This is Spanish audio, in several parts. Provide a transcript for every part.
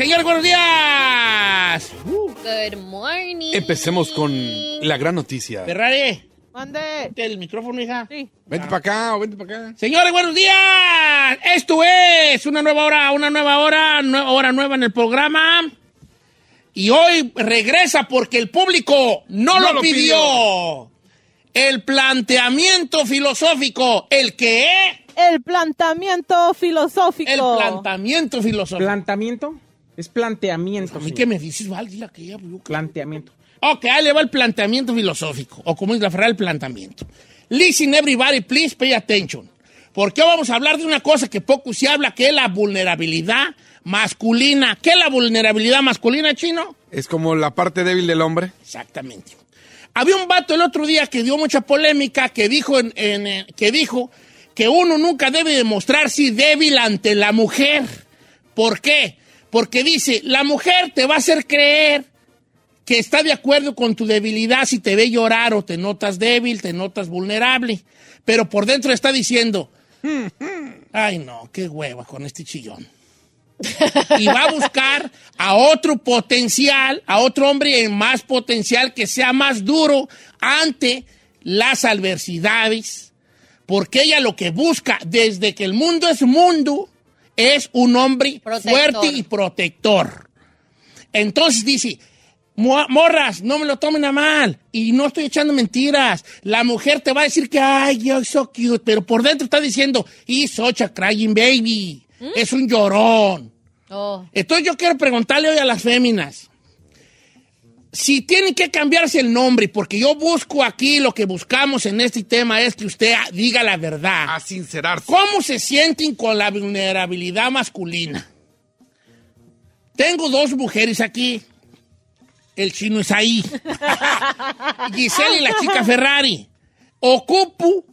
Señor, buenos días. Good morning. Empecemos con la gran noticia. Ferrari, Mande. el micrófono, hija. Sí. Vente para acá o vente para acá. Señores, buenos días. Esto es una nueva hora, una nueva hora, nue- hora nueva en el programa. Y hoy regresa porque el público no, No lo, lo pidió. El planteamiento filosófico, el que El planteamiento filosófico. el planteamiento filosófico. ¿Planteamiento? Es planteamiento. ¿A mí señor. qué me dices, Val? Dile a que ya, yo- Planteamiento. Ok, ahí le va el planteamiento filosófico, o como dice la Ferrari, el planteamiento. Listen everybody, please pay attention. Porque hoy vamos a hablar de una cosa que poco se habla, que es la vulnerabilidad masculina. ¿Qué es la vulnerabilidad masculina, chino? Es como la parte débil del hombre. Exactamente. Había un vato el otro día que dio mucha polémica, que dijo, en- en, eh, que dijo que uno nunca debe demostrarse débil ante la mujer. ¿Por qué? Porque dice, la mujer te va a hacer creer que está de acuerdo con tu debilidad si te ve llorar o te notas débil, te notas vulnerable. Pero por dentro está diciendo, ay no, qué hueva con este chillón. y va a buscar a otro potencial, a otro hombre en más potencial que sea más duro ante las adversidades, porque ella lo que busca desde que el mundo es mundo es un hombre Protector. fuerte y protector. Entonces dice, "Mo- morras, no me lo tomen a mal. Y no estoy echando mentiras. La mujer te va a decir que, ay, you're so cute, pero por dentro está diciendo, he's such a crying baby. Es un llorón. Oh. Entonces yo quiero preguntarle hoy a las féminas, si tienen que cambiarse el nombre, porque yo busco aquí, lo que buscamos en este tema es que usted diga la verdad. A sincerarse. ¿Cómo se sienten con la vulnerabilidad masculina? Tengo dos mujeres aquí. El chino es ahí. Giselle y la chica Ferrari. Ocupo,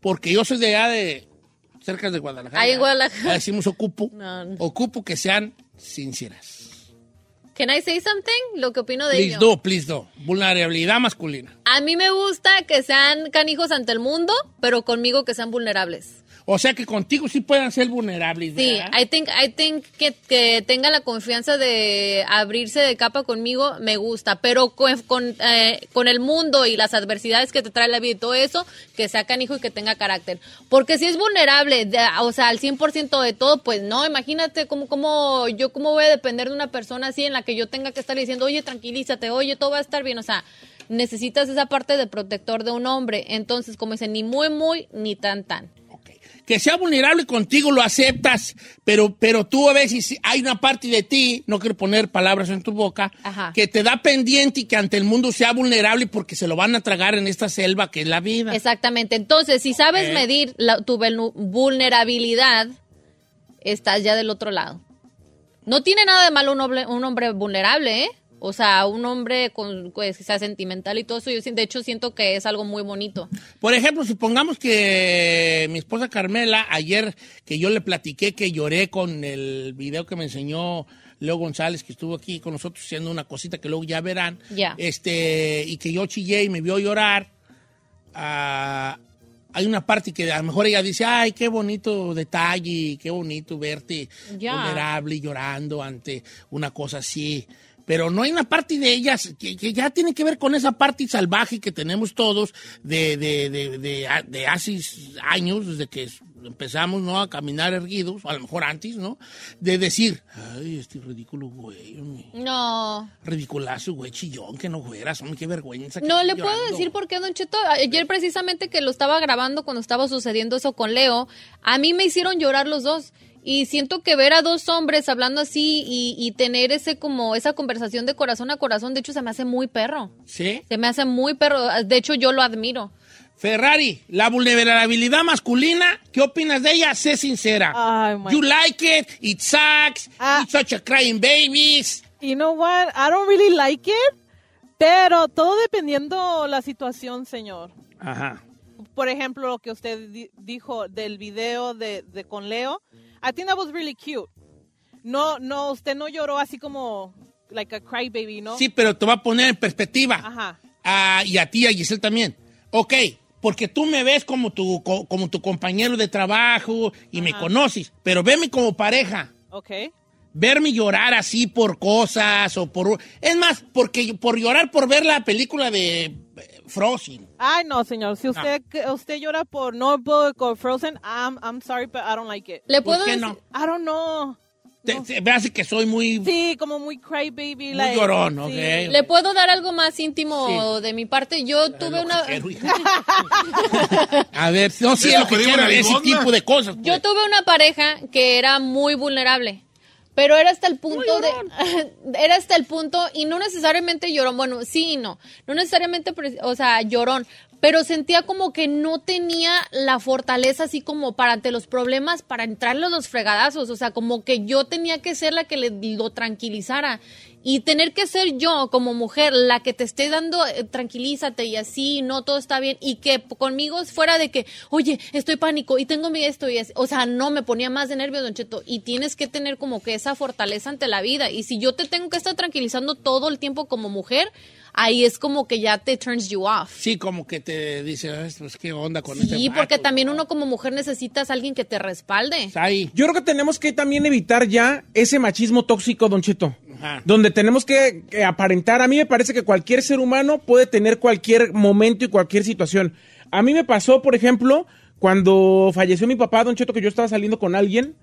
porque yo soy de allá de cerca de Guadalajara. Ahí Guadalajara. Ya decimos ocupo. No, no. Ocupo que sean sinceras. Can I say something? Lo que opino de Please ello. do, please do. Vulnerabilidad masculina. A mí me gusta que sean canijos ante el mundo, pero conmigo que sean vulnerables. O sea que contigo sí puedan ser vulnerables. Sí, ¿verdad? I think, I think que, que tenga la confianza de abrirse de capa conmigo me gusta, pero con, con, eh, con el mundo y las adversidades que te trae la vida y todo eso, que sea canijo y que tenga carácter. Porque si es vulnerable, de- o sea, al 100% de todo, pues no, imagínate cómo, cómo, yo cómo voy a depender de una persona así en la que yo tenga que estar diciendo, oye, tranquilízate, oye, todo va a estar bien, o sea, necesitas esa parte de protector de un hombre. Entonces, como dicen, ni muy, muy, ni tan, tan. Que sea vulnerable contigo lo aceptas, pero, pero tú a veces hay una parte de ti, no quiero poner palabras en tu boca, Ajá. que te da pendiente y que ante el mundo sea vulnerable porque se lo van a tragar en esta selva que es la vida. Exactamente. Entonces, si sabes medir la- tu vulnerabilidad, estás ya del otro lado. No tiene nada de malo un hombre, un hombre vulnerable, ¿eh? O sea, un hombre con, pues, que sea sentimental y todo eso. Yo, de hecho, siento que es algo muy bonito. Por ejemplo, supongamos que mi esposa Carmela, ayer que yo le platiqué que lloré con el video que me enseñó Leo González, que estuvo aquí con nosotros haciendo una cosita que luego ya verán, Ya. este, y que yo chillé y me vio llorar, ah, hay una parte que a lo mejor ella dice, ay, qué bonito detalle, qué bonito verte vulnerable y llorando ante una cosa así. Pero no hay una parte de ellas que, que ya tiene que ver con esa parte salvaje que tenemos todos de, de, de, de, de hace años, desde que empezamos ¿no? a caminar erguidos, a lo mejor antes, ¿no? De decir, ay, este ridículo güey. No. ridiculazo, güey, chillón, que no fueras, hombre, qué vergüenza. No, le puedo decir por qué, Don Cheto. Ayer precisamente que lo estaba grabando cuando estaba sucediendo eso con Leo, a mí me hicieron llorar los dos. Y siento que ver a dos hombres hablando así y, y tener ese como esa conversación de corazón a corazón, de hecho se me hace muy perro. ¿Sí? Se me hace muy perro. De hecho yo lo admiro. Ferrari, la vulnerabilidad masculina, ¿qué opinas de ella? Sé sincera. Ay, my- you like it, it sucks, Ah. it's such a crying babies. You know what? I don't really like it, pero todo dependiendo la situación, señor. Ajá. Por ejemplo, lo que usted di- dijo del video de, de con Leo, I think that was really cute. No, no, usted no lloró así como like a crybaby, ¿no? Sí, pero te va a poner en perspectiva. Ajá. Ah, y a ti, a Giselle también. Ok, porque tú me ves como tu, co- como tu compañero de trabajo y me conoces, pero veme como pareja. Ok. Verme llorar así por cosas o por... Es más, porque por llorar por ver la película de Frozen. Ay, no, señor. Si usted, que- usted llora por Notebook o Frozen, I'm, I'm sorry, but I don't like it. ¿Le ¿Por puedo qué decir? no? I don't know. Te- te- me hace que soy muy... Sí, como muy crybaby. Muy like, llorón, sí. ok. ¿Le puedo dar algo más íntimo Sí. de mi parte? Yo tuve una... A ver, no sé Eso lo que digo quiero, ese tipo de cosas. pues. Yo tuve una pareja que era muy vulnerable, pero era hasta el punto de era hasta el punto y no necesariamente llorón, bueno, sí y no, no necesariamente, o sea, llorón, pero sentía como que no tenía la fortaleza así como para ante los problemas para entrarle a los fregadazos, o sea, como que yo tenía que ser la que le lo tranquilizara y tener que ser yo como mujer la que te esté dando eh, tranquilízate y así no todo está bien y que conmigo fuera de que oye estoy pánico y tengo mi esto y así. o sea no me ponía más de nervios don Cheto y tienes que tener como que esa fortaleza ante la vida y si yo te tengo que estar tranquilizando todo el tiempo como mujer ahí es como que ya te turns you off Sí, como que te dice, "Ay, pues qué onda con este Sí, vato?" porque también uno como mujer necesitas a alguien que te respalde. Está ahí. Yo creo que tenemos que también evitar ya ese machismo tóxico, Don Cheto. Donde tenemos que, que aparentar. A mí me parece que cualquier ser humano puede tener cualquier momento y cualquier situación. A mí me pasó, por ejemplo, cuando falleció mi papá, Don Cheto, que yo estaba saliendo con alguien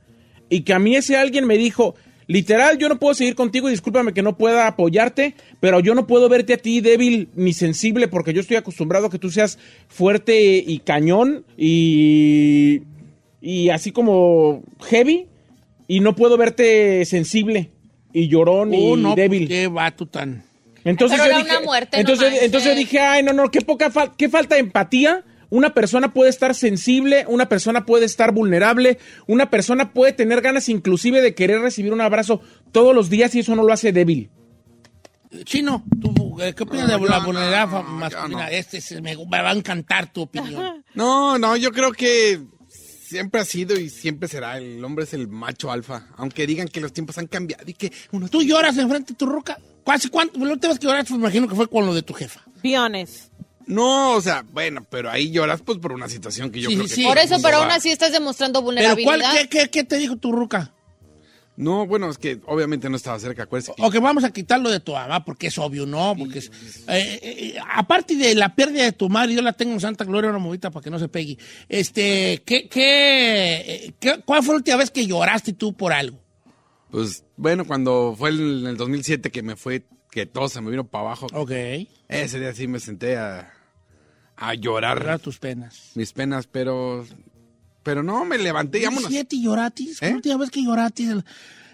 y que a mí ese alguien me dijo, literal, yo no puedo seguir contigo discúlpame que no pueda apoyarte, pero yo no puedo verte a ti débil ni sensible porque yo estoy acostumbrado a que tú seas fuerte y cañón y, y así como heavy y no puedo verte sensible y llorón y Uh, no, débil. pues, qué vato tan... Entonces Pero yo era dije, una muerte, entonces, entonces yo dije, ay, no, no, qué poca fal- qué falta de empatía. Una persona puede estar sensible, una persona puede estar vulnerable, una persona puede tener ganas inclusive de querer recibir un abrazo todos los días y eso no lo hace débil. Chino, ¿tú, eh, ¿qué opinas No, de la vulnerabilidad masculina? no. Este se me, me va a encantar tu opinión. No, no, yo creo que siempre ha sido y siempre será. El hombre es el macho alfa. Aunque digan que los tiempos han cambiado y que uno. ¿Tú lloras enfrente de tu roca? ¿Casi cuánto? La última vez que lloraste, me imagino que fue con lo de tu jefa. Be honest. No, o sea, bueno, pero ahí lloras pues por una situación que yo Sí, creo que. sí. Por eso, pero aún así estás demostrando ¿Pero cuál, vulnerabilidad. qué, qué, qué te dijo tu ruca? No, bueno, es que obviamente no estaba cerca, acuérdese. que- Ok, vamos a quitarlo de tu mamá porque es obvio, ¿no? Porque es, eh, eh, aparte de la pérdida de tu madre, yo la tengo en Santa Gloria, una movita para que no se pegue. Este, ¿qué, qué, eh, qué- ¿cuál fue la última vez que lloraste tú por algo? Pues bueno, cuando fue en el 2007 que me fue, que todo se me vino para abajo. Ok. Ese día sí me senté a, a llorar Llorar tus penas. mis penas, pero. Pero no, me levanté y vámonos. ¿Siete lloratis? ¿Qué ¿Eh? última vez que lloratis?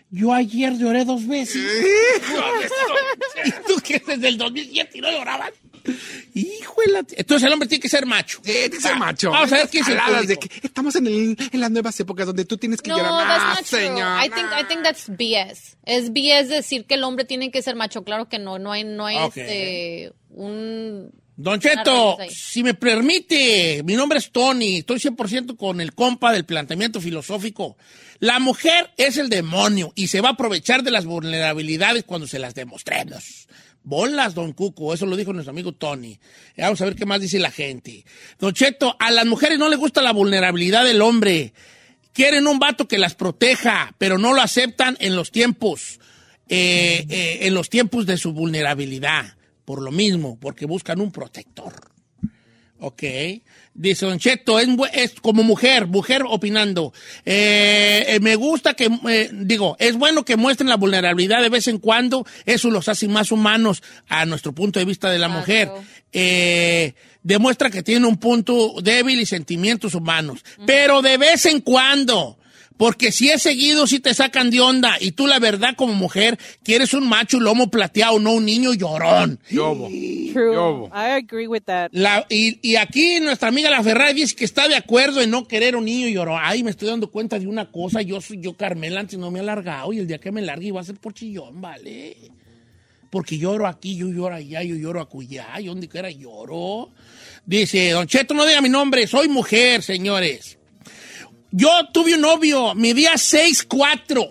Yo ayer lloré dos veces. ¿Y tú qué desde el 2007 y no llorabas? Híjole. Entonces el hombre tiene que ser macho. Sí, tiene que ser Va, macho. Vamos a ver qué es el de que estamos en, el- en las nuevas épocas donde tú tienes que No, llorar. that's Ah, not true. señor. I think, I think that's BS. Es BS decir que el hombre tiene que ser macho. Claro que no. No hay, no hay este, un... Don Cheto, Arreglos ahí. si me permite, mi nombre es Tony, estoy 100% con el compa del planteamiento filosófico. La mujer es el demonio y se va a aprovechar de las vulnerabilidades cuando se las demostremos. Bolas, don Cuco, eso lo dijo nuestro amigo Tony. Vamos a ver qué más dice la gente. Don Cheto, a las mujeres no les gusta la vulnerabilidad del hombre. Quieren un vato que las proteja, pero no lo aceptan en los tiempos. eh, eh, en los tiempos de su vulnerabilidad. Por lo mismo, porque buscan un protector. Ok. Dice Don Cheto, es, como mujer, mujer opinando. Eh, eh, me gusta que, eh, digo, es bueno que muestren la vulnerabilidad de vez en cuando. Eso los hace más humanos a nuestro punto de vista de la Claro. mujer. Demuestra que tiene un punto débil y sentimientos humanos. Pero de vez en cuando. Porque si es seguido, si te sacan de onda. Y tú, la verdad, como mujer, quieres un macho lomo plateado, no un niño llorón. Yobo. True. Yobo. I agree with that. La- y, y aquí nuestra amiga la Ferrari dice que está de acuerdo en no querer un niño llorón. Ay, me estoy dando cuenta de una cosa. Yo soy yo, Carmela, antes no me he alargado. Y el día que me largue va a ser por chillón, ¿vale? Porque lloro aquí, yo lloro allá, yo lloro acullá. Y donde quiera lloro. Dice, Don Cheto, no diga mi nombre. Soy mujer, señores. Yo tuve un novio, medía 6'4".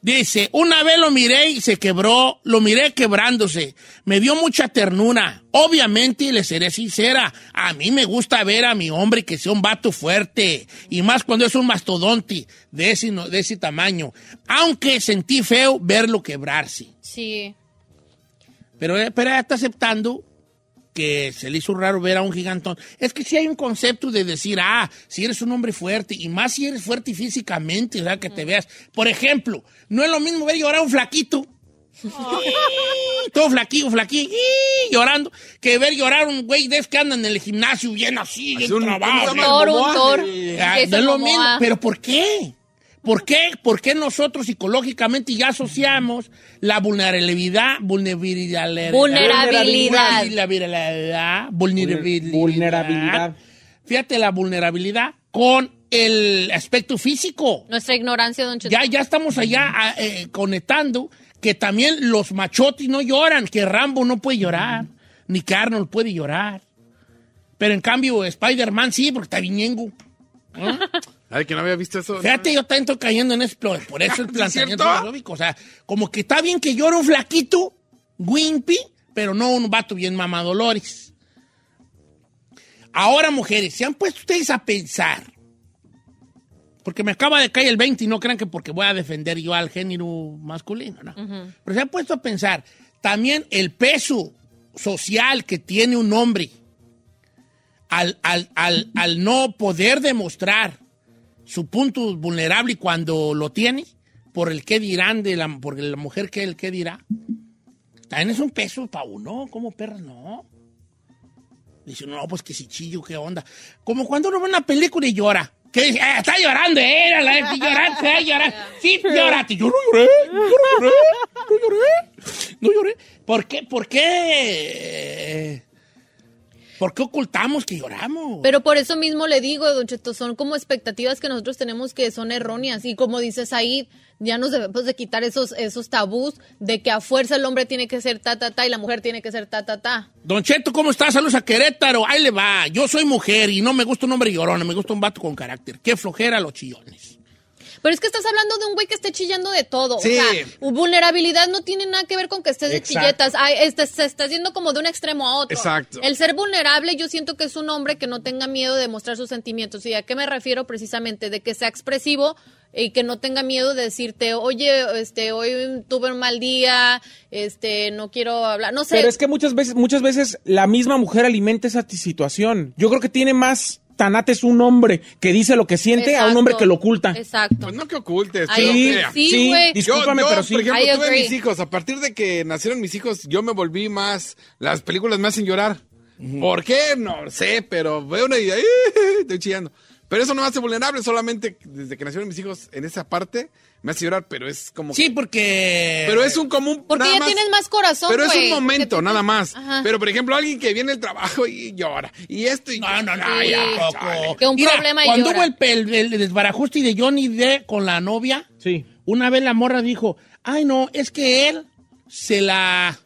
Dice, una vez lo miré y se quebró, lo miré quebrándose. Me dio mucha ternura. Obviamente, le seré sincera, a mí me gusta ver a mi hombre que sea un vato fuerte. Y más cuando es un mastodonte de ese, no- de ese tamaño. Aunque sentí feo verlo quebrarse. Sí. Pero, eh, pero está aceptando que se le hizo raro ver a un gigantón. Es que si hay un concepto de decir, ah, si eres un hombre fuerte, y más si eres fuerte físicamente, o sea, que te veas. Por ejemplo, no es lo mismo ver llorar a un flaquito. Todo flaquillo, flaquillo, llorando, que ver llorar a un güey de que andan en el gimnasio bien así, bien un- trabado, un un sí. Ah, no es lo mismo, pero ¿por qué? ¿Por qué? ¿Por qué nosotros psicológicamente ya asociamos la vulnerabilidad, vulnerabilidad, Vulnerabilidad. vulnerabilidad, vulnerabilidad, Vulnerabilidad. Fíjate la vulnerabilidad con el aspecto físico. Nuestra ignorancia, don Cheto. Ya, ya estamos allá eh, conectando que también los machotis no lloran, que Rambo no puede llorar, ni que Arnold puede llorar. Pero en cambio Spider-Man sí, porque está viñengo. Ay, que no había visto eso. Fíjate, yo también estoy cayendo en eso, por eso el ¿Es planteamiento filosófico. O sea, como que está bien que llore un flaquito, wimpy, pero no un vato bien mamadolores. Ahora, mujeres, ¿se han puesto ustedes a pensar? Porque me acaba de caer el 20 y no crean que porque voy a defender yo al género masculino, ¿no? Pero se han puesto a pensar también el peso social que tiene un hombre al, al- al- al no poder demostrar su punto vulnerable cuando lo tiene, por el qué dirán de la, por la mujer que el qué dirá. También es un peso para uno, como perra, no. Dice, no, pues que si chillo, qué onda. Como cuando uno ve una película y llora. Que dice, "Ah, está llorando, eh, la la- llorando, eh, llora. Sí, lloraste. Yo no lloré, yo no lloré, no lloré, no lloré. ¿Por qué, por qué, por qué ocultamos que lloramos? Pero por eso mismo le digo, Don Cheto, son como expectativas que nosotros tenemos que son erróneas. Y como dices ahí, ya nos debemos de quitar esos, esos tabús de que a fuerza el hombre tiene que ser ta, ta, ta y la mujer tiene que ser ta, ta, ta. Don Cheto, ¿cómo estás? Saludos a Querétaro. Ahí le va. Yo soy mujer y no me gusta un hombre llorón, me gusta un vato con carácter. Qué flojera los chillones. Pero es que estás hablando de un güey que esté chillando de todo. Sí. O sea, vulnerabilidad no tiene nada que ver con que estés de Exacto. chilletas. Ay, este, se está yendo como de un extremo a otro. Exacto. El ser vulnerable, yo siento que es un hombre que no tenga miedo de mostrar sus sentimientos. ¿Y a qué me refiero precisamente? De que sea expresivo y que no tenga miedo de decirte, oye, este, hoy tuve un mal día, este, no quiero hablar. No sé. Pero es que muchas veces, muchas veces la misma mujer alimenta esa situación. Yo creo que tiene más tanates un hombre que dice lo que siente a un hombre que lo oculta. Exacto. Pues no que ocultes. Sí, sí, güey. discúlpame, yo, yo, pero sí. por ejemplo, I tuve mis hijos. A partir de que nacieron mis hijos, yo me volví más. Las películas me hacen llorar. ¿Por qué? No sé, pero veo una y ¡ay! estoy chillando. Pero eso no me hace vulnerable, solamente desde que nacieron mis hijos en esa parte me hace llorar, pero es como. Sí, porque... Pero es un común. Porque nada ya tienes más corazón, Pero es un momento, nada más. Ajá. Pero por ejemplo, alguien que viene del trabajo y llora. Y esto y. No, no, no, Sí. ya, poco. Que un problema y cuando llora. hubo el, el- el desbarajuste de Johnny D con la novia, Sí. una vez la morra dijo, ay, no, es que él se la...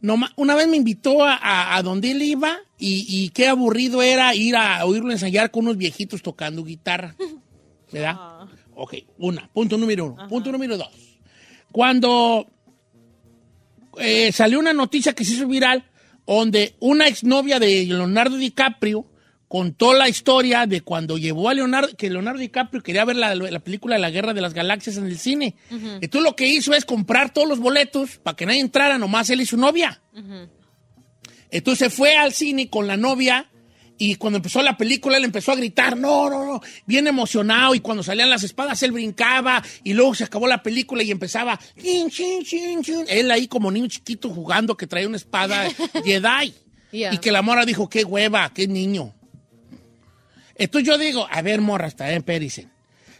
No, una vez me invitó a, a, a donde él iba y, y qué aburrido era ir a oírlo ensayar con unos viejitos tocando guitarra. ¿Verdad? Ok, una. Punto número uno. Punto número dos. Cuando eh, salió una noticia que se hizo viral donde una exnovia de Leonardo DiCaprio contó la historia de cuando llevó a Leonardo, que Leonardo DiCaprio quería ver la, la película de la Guerra de las Galaxias en el cine. Entonces lo que hizo es comprar todos los boletos para que nadie entrara, nomás él y su novia. Entonces fue al cine con la novia y cuando empezó la película él empezó a gritar, no, no, no, bien emocionado y cuando salían las espadas él brincaba y luego se acabó la película y empezaba, chin, chin, chin, chin. él ahí como niño chiquito jugando que traía una espada Jedi. Yeah. Y que la mora dijo, qué hueva, qué niño. Entonces yo digo, a ver, morra, está bien, Pericen.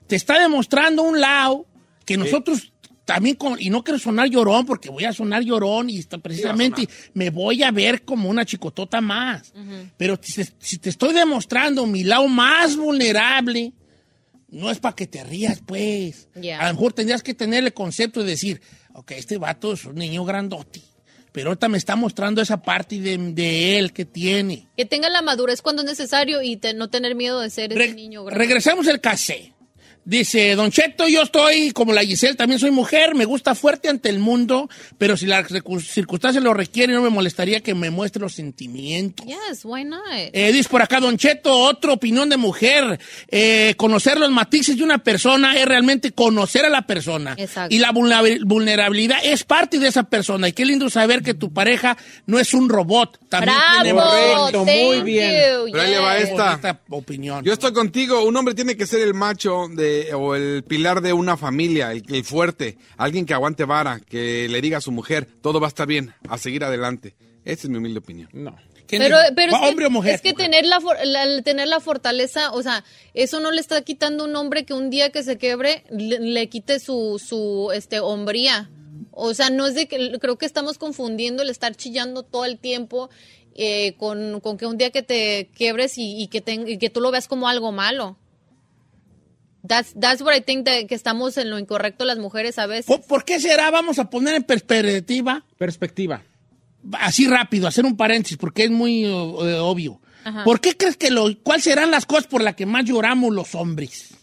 Te está demostrando un lado que nosotros también, con, y no quiero sonar llorón, porque voy a sonar llorón y está, precisamente me voy a ver como una chicotota más. Pero si, si te estoy demostrando mi lado más vulnerable, no es para que te rías, pues. A lo mejor tendrías que tener el concepto de decir, ok, este vato es un niño grandote, pero ahorita me está mostrando esa parte de, de él que tiene. Que tenga la madurez cuando es necesario y te- no tener miedo de ser Re- ese niño grande. regresamos al casé. Dice, Don Cheto, yo estoy como la Giselle, también soy mujer, me gusta fuerte ante el mundo, pero si las circunstancias lo requieren, no me molestaría que me muestre los sentimientos. Yes, why not? Eh, dice por acá, Don Cheto, otra opinión de mujer. Eh, conocer los matices de una persona es realmente conocer a la persona. Exacto. Y la vulnerabil- vulnerabilidad es parte de esa persona. Y qué lindo saber que tu pareja no es un robot. También tiene Bravo, Correcto, muy thank bien. you, Pero ahí le va yes. esta. opinión. Yo estoy contigo. Un hombre tiene que ser el macho de, o el pilar de una familia, el, el fuerte, alguien que aguante vara, que le diga a su mujer, todo va a estar bien, a seguir adelante. Esa es mi humilde opinión. No. ¿Quién Pero, es, que, ¿Hombre o mujer? es que tener la, for- la- el tener la fortaleza, o sea, eso no le está quitando un hombre que un día que se quebre le, le quite su, su este, hombría. O sea, no es de que, creo que estamos confundiendo el estar chillando todo el tiempo eh, con, con que un día que te quiebres y, y que, te- y que tú lo veas como algo malo. That's, that's what I think that- que estamos en lo incorrecto las mujeres a veces. ¿Por, por qué será? Vamos a poner en perspectiva, Perspectiva. así rápido, hacer un paréntesis, porque es muy obvio. Ajá. ¿Por qué crees que lo, cuáles serán las cosas por las que más lloramos los hombres?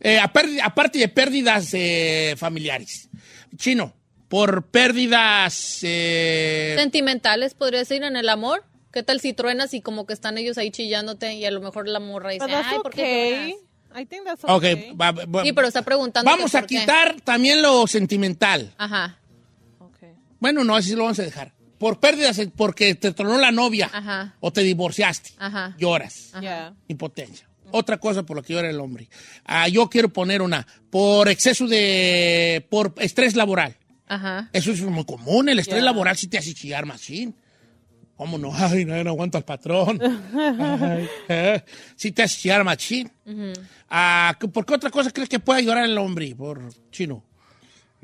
Eh, a pérdida- aparte de pérdidas eh, familiares. Chino, por pérdidas... eh, Sentimentales, podría decir, en el amor. ¿Qué tal si truenas y como que están ellos ahí chillándote y a lo mejor la morra dice, But that's ay, ¿por qué okay. truenas?" I think that's ok, okay. va- va- Sí, pero está preguntando. vamos a por qué. quitar también lo sentimental. Ajá, Okay. Bueno, no, así lo vamos a dejar. Por pérdidas, porque te tronó la novia Ajá. o te divorciaste, Ajá. lloras. Yeah. Impotencia. Otra cosa por la que llora el hombre. Ah, yo quiero poner una. Por exceso de. por estrés laboral. ajá. Eso es muy común. El estrés Ya. laboral sí te hace chillar machín. ¿Cómo no? Ay, no, no aguanto al patrón. Ay, eh, sí te hace chillar machín. Ah, ¿Por qué otra cosa crees que puede llorar el hombre? Por chino.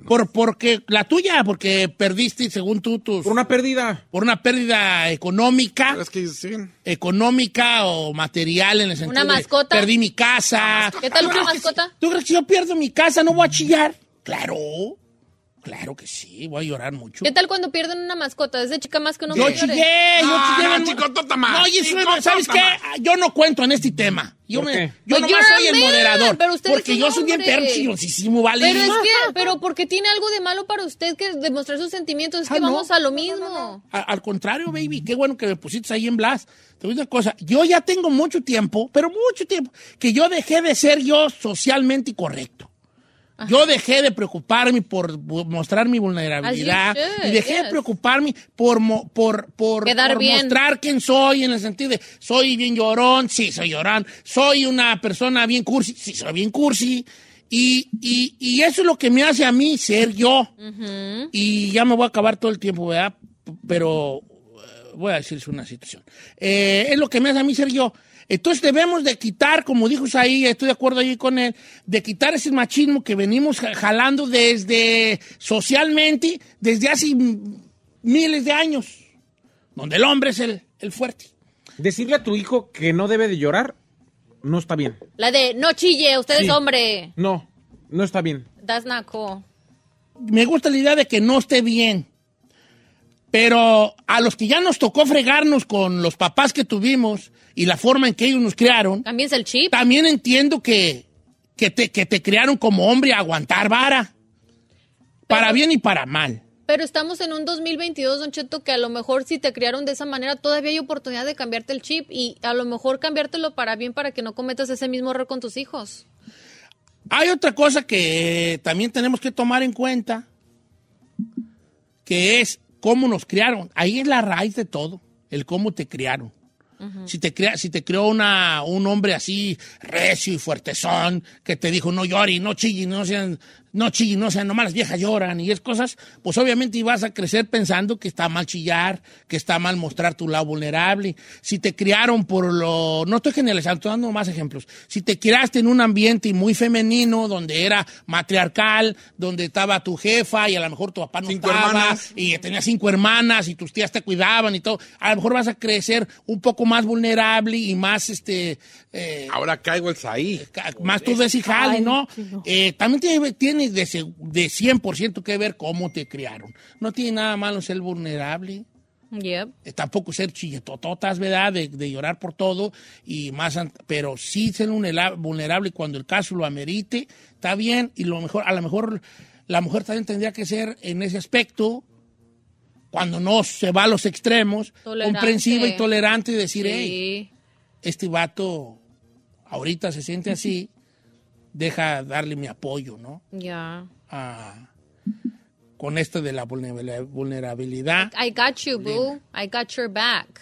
Por, porque la tuya, porque perdiste, según tú, tus, Por una pérdida. por una pérdida económica es que siguen. económica o material en el sentido ¿Una de mascota? perdí mi casa. ¿Qué tal ¿Tú una mascota? ¿Tú crees que si yo pierdo mi casa no voy a chillar? Claro, claro que sí, voy a llorar mucho. ¿Qué tal cuando pierden una mascota? Es de chica más que no Yo chillé, yo Ah, chillé. no, no- chicotota más, No, y eso, ¿sabes qué? más. Yo no cuento en este tema. Yo, a soy el man, moderador. pero usted porque yo soy bien perro chillosísimo, ¿vale? Pero es que, pero porque tiene algo de malo para usted que demostrar sus sentimientos, es Ah, que no. vamos a lo mismo. A- Al contrario, baby, qué bueno que me pusiste ahí en Blas. Te voy a decir una cosa, yo ya tengo mucho tiempo, pero mucho tiempo, que yo dejé de ser yo socialmente correcto. Yo dejé de preocuparme por mostrar mi vulnerabilidad should, y dejé de preocuparme por, mo- por, por, mostrar quién soy en el sentido de soy bien llorón, sí, soy llorón, soy una persona bien cursi, sí, soy bien cursi. Y, y, y eso es lo que me hace a mí ser yo. Y ya me voy a acabar todo el tiempo, ¿verdad? Pero eh, voy a decirles una situación. Eh, es lo que me hace a mí ser yo. Entonces debemos de quitar, como dijo ahí, estoy de acuerdo ahí con él, de quitar ese machismo que venimos ja- jalando desde socialmente, desde hace miles de años, donde el hombre es el, el fuerte. Decirle a tu hijo que no debe de llorar, no está bien. La de, no chille, usted Sí. es hombre. No, no está bien. That's not cool. me gusta la idea de que no esté bien. Pero a los que ya nos tocó fregarnos con los papás que tuvimos y la forma en que ellos nos criaron, Cámbiense el chip. también entiendo que, que, te, que te criaron como hombre a aguantar vara. Para bien y para mal. Pero estamos en un 2022, Don Cheto, que a lo mejor si te criaron de esa manera, todavía hay oportunidad de cambiarte el chip y a lo mejor cambiártelo para bien para que no cometas ese mismo error con tus hijos. Hay otra cosa que también tenemos que tomar en cuenta, que es cómo nos criaron. Ahí es la raíz de todo, el cómo te criaron. Si te, crea, si te creó una, un hombre así recio y fuertezón que te dijo no llores, no chilles, no sean, no chilles, no sean, nomás las viejas lloran y es cosas, pues obviamente ibas a crecer pensando que está mal chillar, que está mal mostrar tu lado vulnerable. Si te criaron por lo, no estoy generalizando, estoy dando más ejemplos. Si te criaste en un ambiente muy femenino, donde era matriarcal, donde estaba tu jefa y a lo mejor tu papá no Cinco estaba hermanas. y tenía cinco hermanas y tus tías te cuidaban y todo, a lo mejor vas a crecer un poco más vulnerable y más, este, eh, Ahora caigo el ca- más tú desijal, ¿no? Eh, también tiene, tiene de, de 100% que ver cómo te criaron. No tiene nada malo ser vulnerable. Yep. tampoco ser chilletototas, ¿verdad? De, de llorar por todo y más, pero sí ser vulnera- vulnerable cuando el caso lo amerite, está bien y lo mejor, a lo mejor la mujer también tendría que ser en ese aspecto, cuando no se va a los extremos, Tolerante. comprensiva y tolerante y decir, hey, este vato ahorita se siente así, deja darle mi apoyo, ¿no? Ya. Ah, con esto de la vulnera- vulnerabilidad. I got you, boo. I got your back.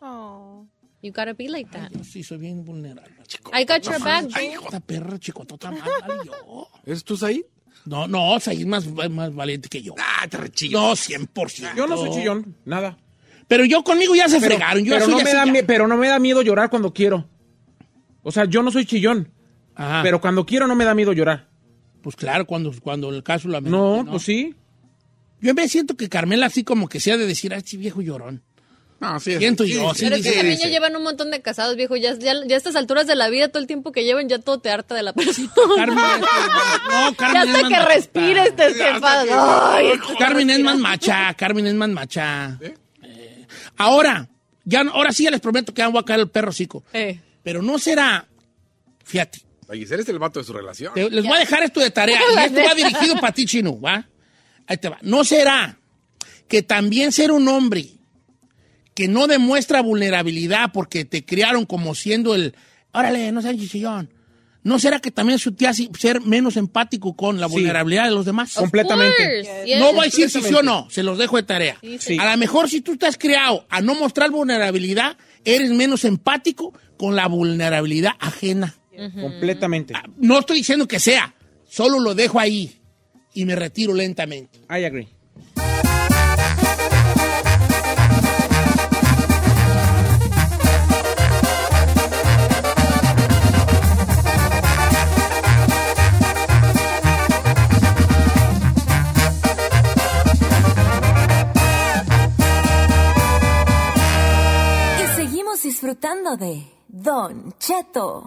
Oh. You gotta be like that. Yo sí soy bien vulnerable. Chico. I got your back, Ay, boo. esta perra chicotota más mal yo. ¿Eres tú, Said? No, no, Said es más, más valiente que yo. Ah, te rechillo. No, 100%. Yo no soy chillón, nada. Pero yo conmigo ya se Pero, fregaron. Yo pero no me da, pero no me da miedo llorar cuando quiero. O sea, yo no soy chillón, Ajá. pero cuando quiero no me da miedo llorar. Pues claro, cuando, cuando el caso lo amerite, No, pues sí. Yo me siento que Carmela así como que sea de decir, ay, este viejo llorón. No, sí. Siento yo, sí, Pero es que también ya llevan un montón de casados, viejo. Ya, ya, ya a estas alturas de la vida, todo el tiempo que llevan, ya todo te harta de la persona. Carmen, no, Carmen ya hasta que respires te. Ay, Carmen es más macha, Carmen es más macha. Eh, ahora, ya, no- ahora sí ya les prometo que voy a caer el perro cico. Eh, Pero no será, fíjate, La Giselle es el vato de su relación. te- les voy a dejar esto de tarea y esto va dirigido para ti, Chino, ¿va? Ahí te va. ¿No será que también ser un hombre que no demuestra vulnerabilidad porque te criaron como siendo el, órale, no seas chichillón, ¿no será que también te hace ser menos empático con la Sí. vulnerabilidad de los demás? Completamente. yes. No voy a decir si sí o no, se los dejo de tarea. Sí. A lo mejor si tú estás criado a no mostrar vulnerabilidad, eres menos empático con la vulnerabilidad ajena. Completamente. Ah, No estoy diciendo que sea, solo lo dejo ahí y me retiro lentamente. I agree. Y seguimos disfrutando de Don Cheto.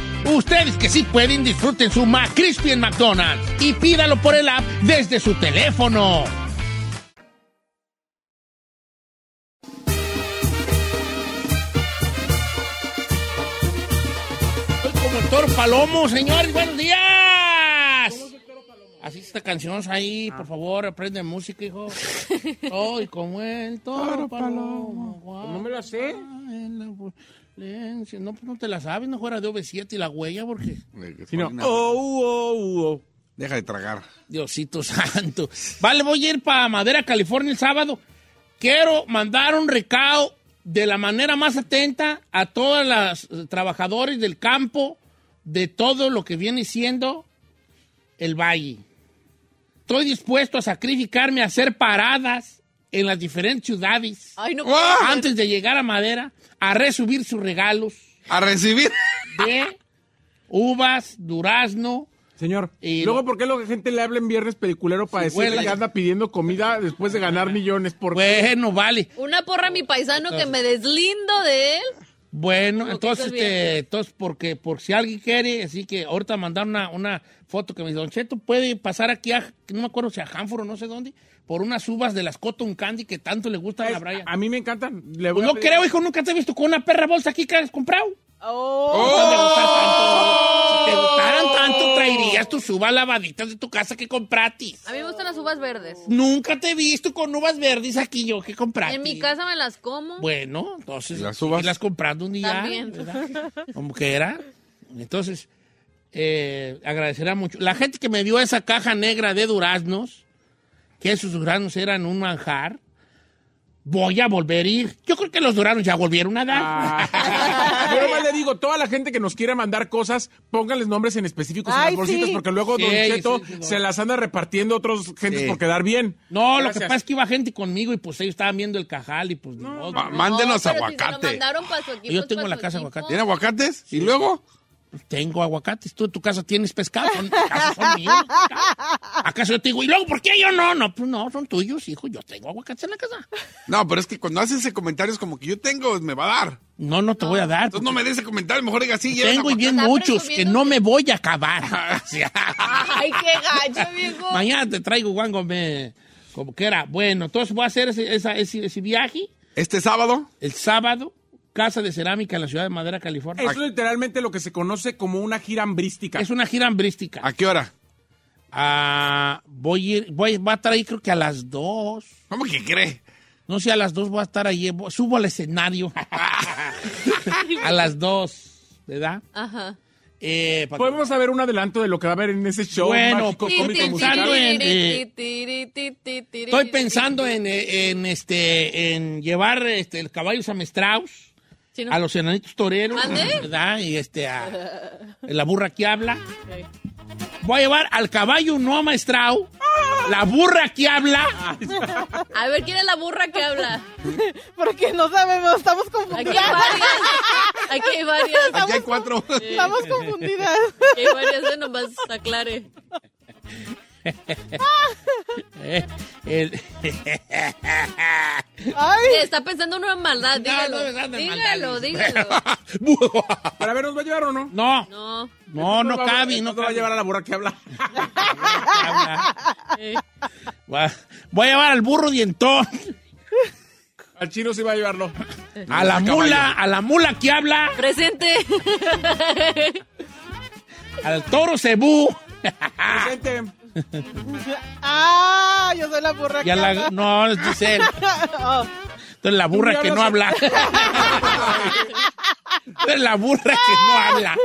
Ustedes que sí pueden, disfruten su McCrispy en McDonald's y pídalo por el app desde su teléfono. Soy como el toro palomo, señores, buenos días. Así esta canción ahí, por favor, aprende música, hijo. Soy como el toro palomo. No me la sé. Violencia. No, pues no te la sabes, no fuera de OV7 y la huella, porque Si no, Paulina, oh, oh, oh. Deja de tragar. Diosito santo. Vale, voy a ir para Madera, California el sábado. quiero mandar un recado de la manera más atenta a todos los eh, trabajadores del campo de todo lo que viene siendo el valle. Estoy dispuesto a sacrificarme a hacer paradas en las diferentes ciudades Ay, no. ¡Ah! antes de llegar a Madera a resubir sus regalos A recibir. de uvas, durazno. Señor, Y luego, lo- ¿por qué la gente le habla en viernes peliculero para Sí, decirle que anda pidiendo comida después de ganar millones? ¿Por qué? Bueno, vale. Una porra a mi paisano que me deslindo de él. Bueno, Como entonces, este, entonces porque por si alguien quiere, así que ahorita mandar una, una foto que me dice, Don Cheto, puede pasar aquí a, no me acuerdo si a Hanford o no sé dónde, por unas uvas de las Cotton Candy que tanto le gustan a Brian. A mí me encantan. Le voy Pues a no pedir- creo, hijo, nunca te he visto con una perra bolsa aquí que has comprado. Oh. Si te gustaran tanto, traerías tus uvas lavaditas de tu casa que compratis. A mí me gustan las uvas verdes. Nunca te he visto con uvas verdes aquí yo que compratis. En mi casa me las como. Bueno, entonces. ¿Y las uvas? y las comprando un día. También. ¿verdad? Como que era. Entonces, eh, agradecerá mucho. La gente que me dio esa caja negra de duraznos, que esos duraznos eran un manjar, voy a volver a ir. Yo creo que los duraznos ya volvieron a dar. Ah. Yo nomás le digo, toda la gente que nos quiera mandar cosas, pónganles nombres en específicos en las bolsitas, sí. porque luego Sí, Don Cheto sí, sí, no. se las anda repartiendo a otros gentes Sí. por quedar bien. No, lo que pasa es que iba gente conmigo y pues ellos estaban viendo el cajal y pues No, Mándenos Si se aguacate. lo mandaron para su equipo. Yo tengo para la casa equipo. aguacate. ¿Tiene aguacates? ¿Y luego? Tengo aguacates. Tú en tu casa tienes pescado. Son, ¿Acaso son míos? ¿Acaso yo te digo, y luego por qué yo no? No, pues no, son tuyos, hijo. Yo tengo aguacates en la casa. No, pero es que cuando hace ese comentario es como que yo tengo, me va a dar. No, no te voy a dar. Entonces no me des ese comentario, mejor diga así. Tengo y bien muchos que no me voy a acabar. Ay, qué gacho, viejo. Mañana te traigo guango, me, como que era. Bueno, entonces voy a hacer ese, esa- ese, ese viaje Este sábado, el sábado, Casa de Cerámica en la ciudad de Madera, California. Eso es literalmente lo que se conoce como una gira hambrística. Es una gira hambrística. ¿a qué hora? Ah, voy a ir, voy, voy a estar ahí creo que a las dos. ¿Cómo que cree? No sé, a las dos voy a estar ahí. Subo al escenario. a las dos, ¿verdad? Ajá. Eh, Podemos saber un adelanto de lo que va a haber en ese show Bueno, mágico, pues, cómico, estoy pensando en, eh, Estoy pensando en, eh, en, este, en llevar este, el caballo Samestraus Sí, ¿no? a los enanitos toreros. ¿verdad? Y este, a, la burra que habla. Voy a llevar al caballo no amaestrao, la burra que habla. A ver, ¿quién es la burra que habla? Porque no sabemos, estamos Aquí hay confundidas. varias. Aquí hay varias. Aquí hay cuatro. Estamos confundidas. Aquí hay varias, nomás aclare. El- Ay, Sí, Está pensando en una maldad, dígalo. no, no, no, dígalo, dígalo. Pero a ver, ¿nos va a llevar o no? no, No. no, no cabe, no va a llevar a la burra que habla. Eh, Voy a llevar al burro dientón, Al chino sí va a llevarlo. a la mula, a la mula que habla, Presente. al toro cebú. Presente. Ah, yo soy la burra Y a que la, habla. no, es Giselle. Oh, Entonces la burra que no habla. Entonces la burra que no habla.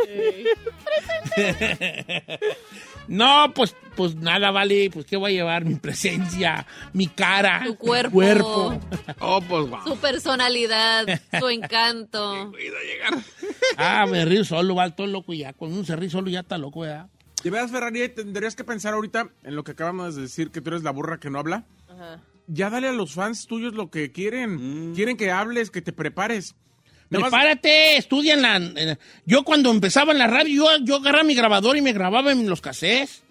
No, pues, pues nada, vale. Pues, ¿qué voy a llevar? Mi presencia, mi cara. Tu cuerpo. mi cuerpo. Oh, pues wow. Su personalidad, su encanto. Cuida llegar. Ah, me río solo, va todo loco ya. Con un se ríe solo ya está loco, ¿verdad? De veras, Ferrari, tendrías que pensar ahorita en lo que acabamos de decir, que tú eres la burra que no habla. Ya dale a los fans tuyos lo que quieren. Quieren que hables, que te prepares. Prepárate, estudia en la, en la- Yo cuando empezaba en la radio, yo, yo agarraba mi grabador y me grababa en los cassettes.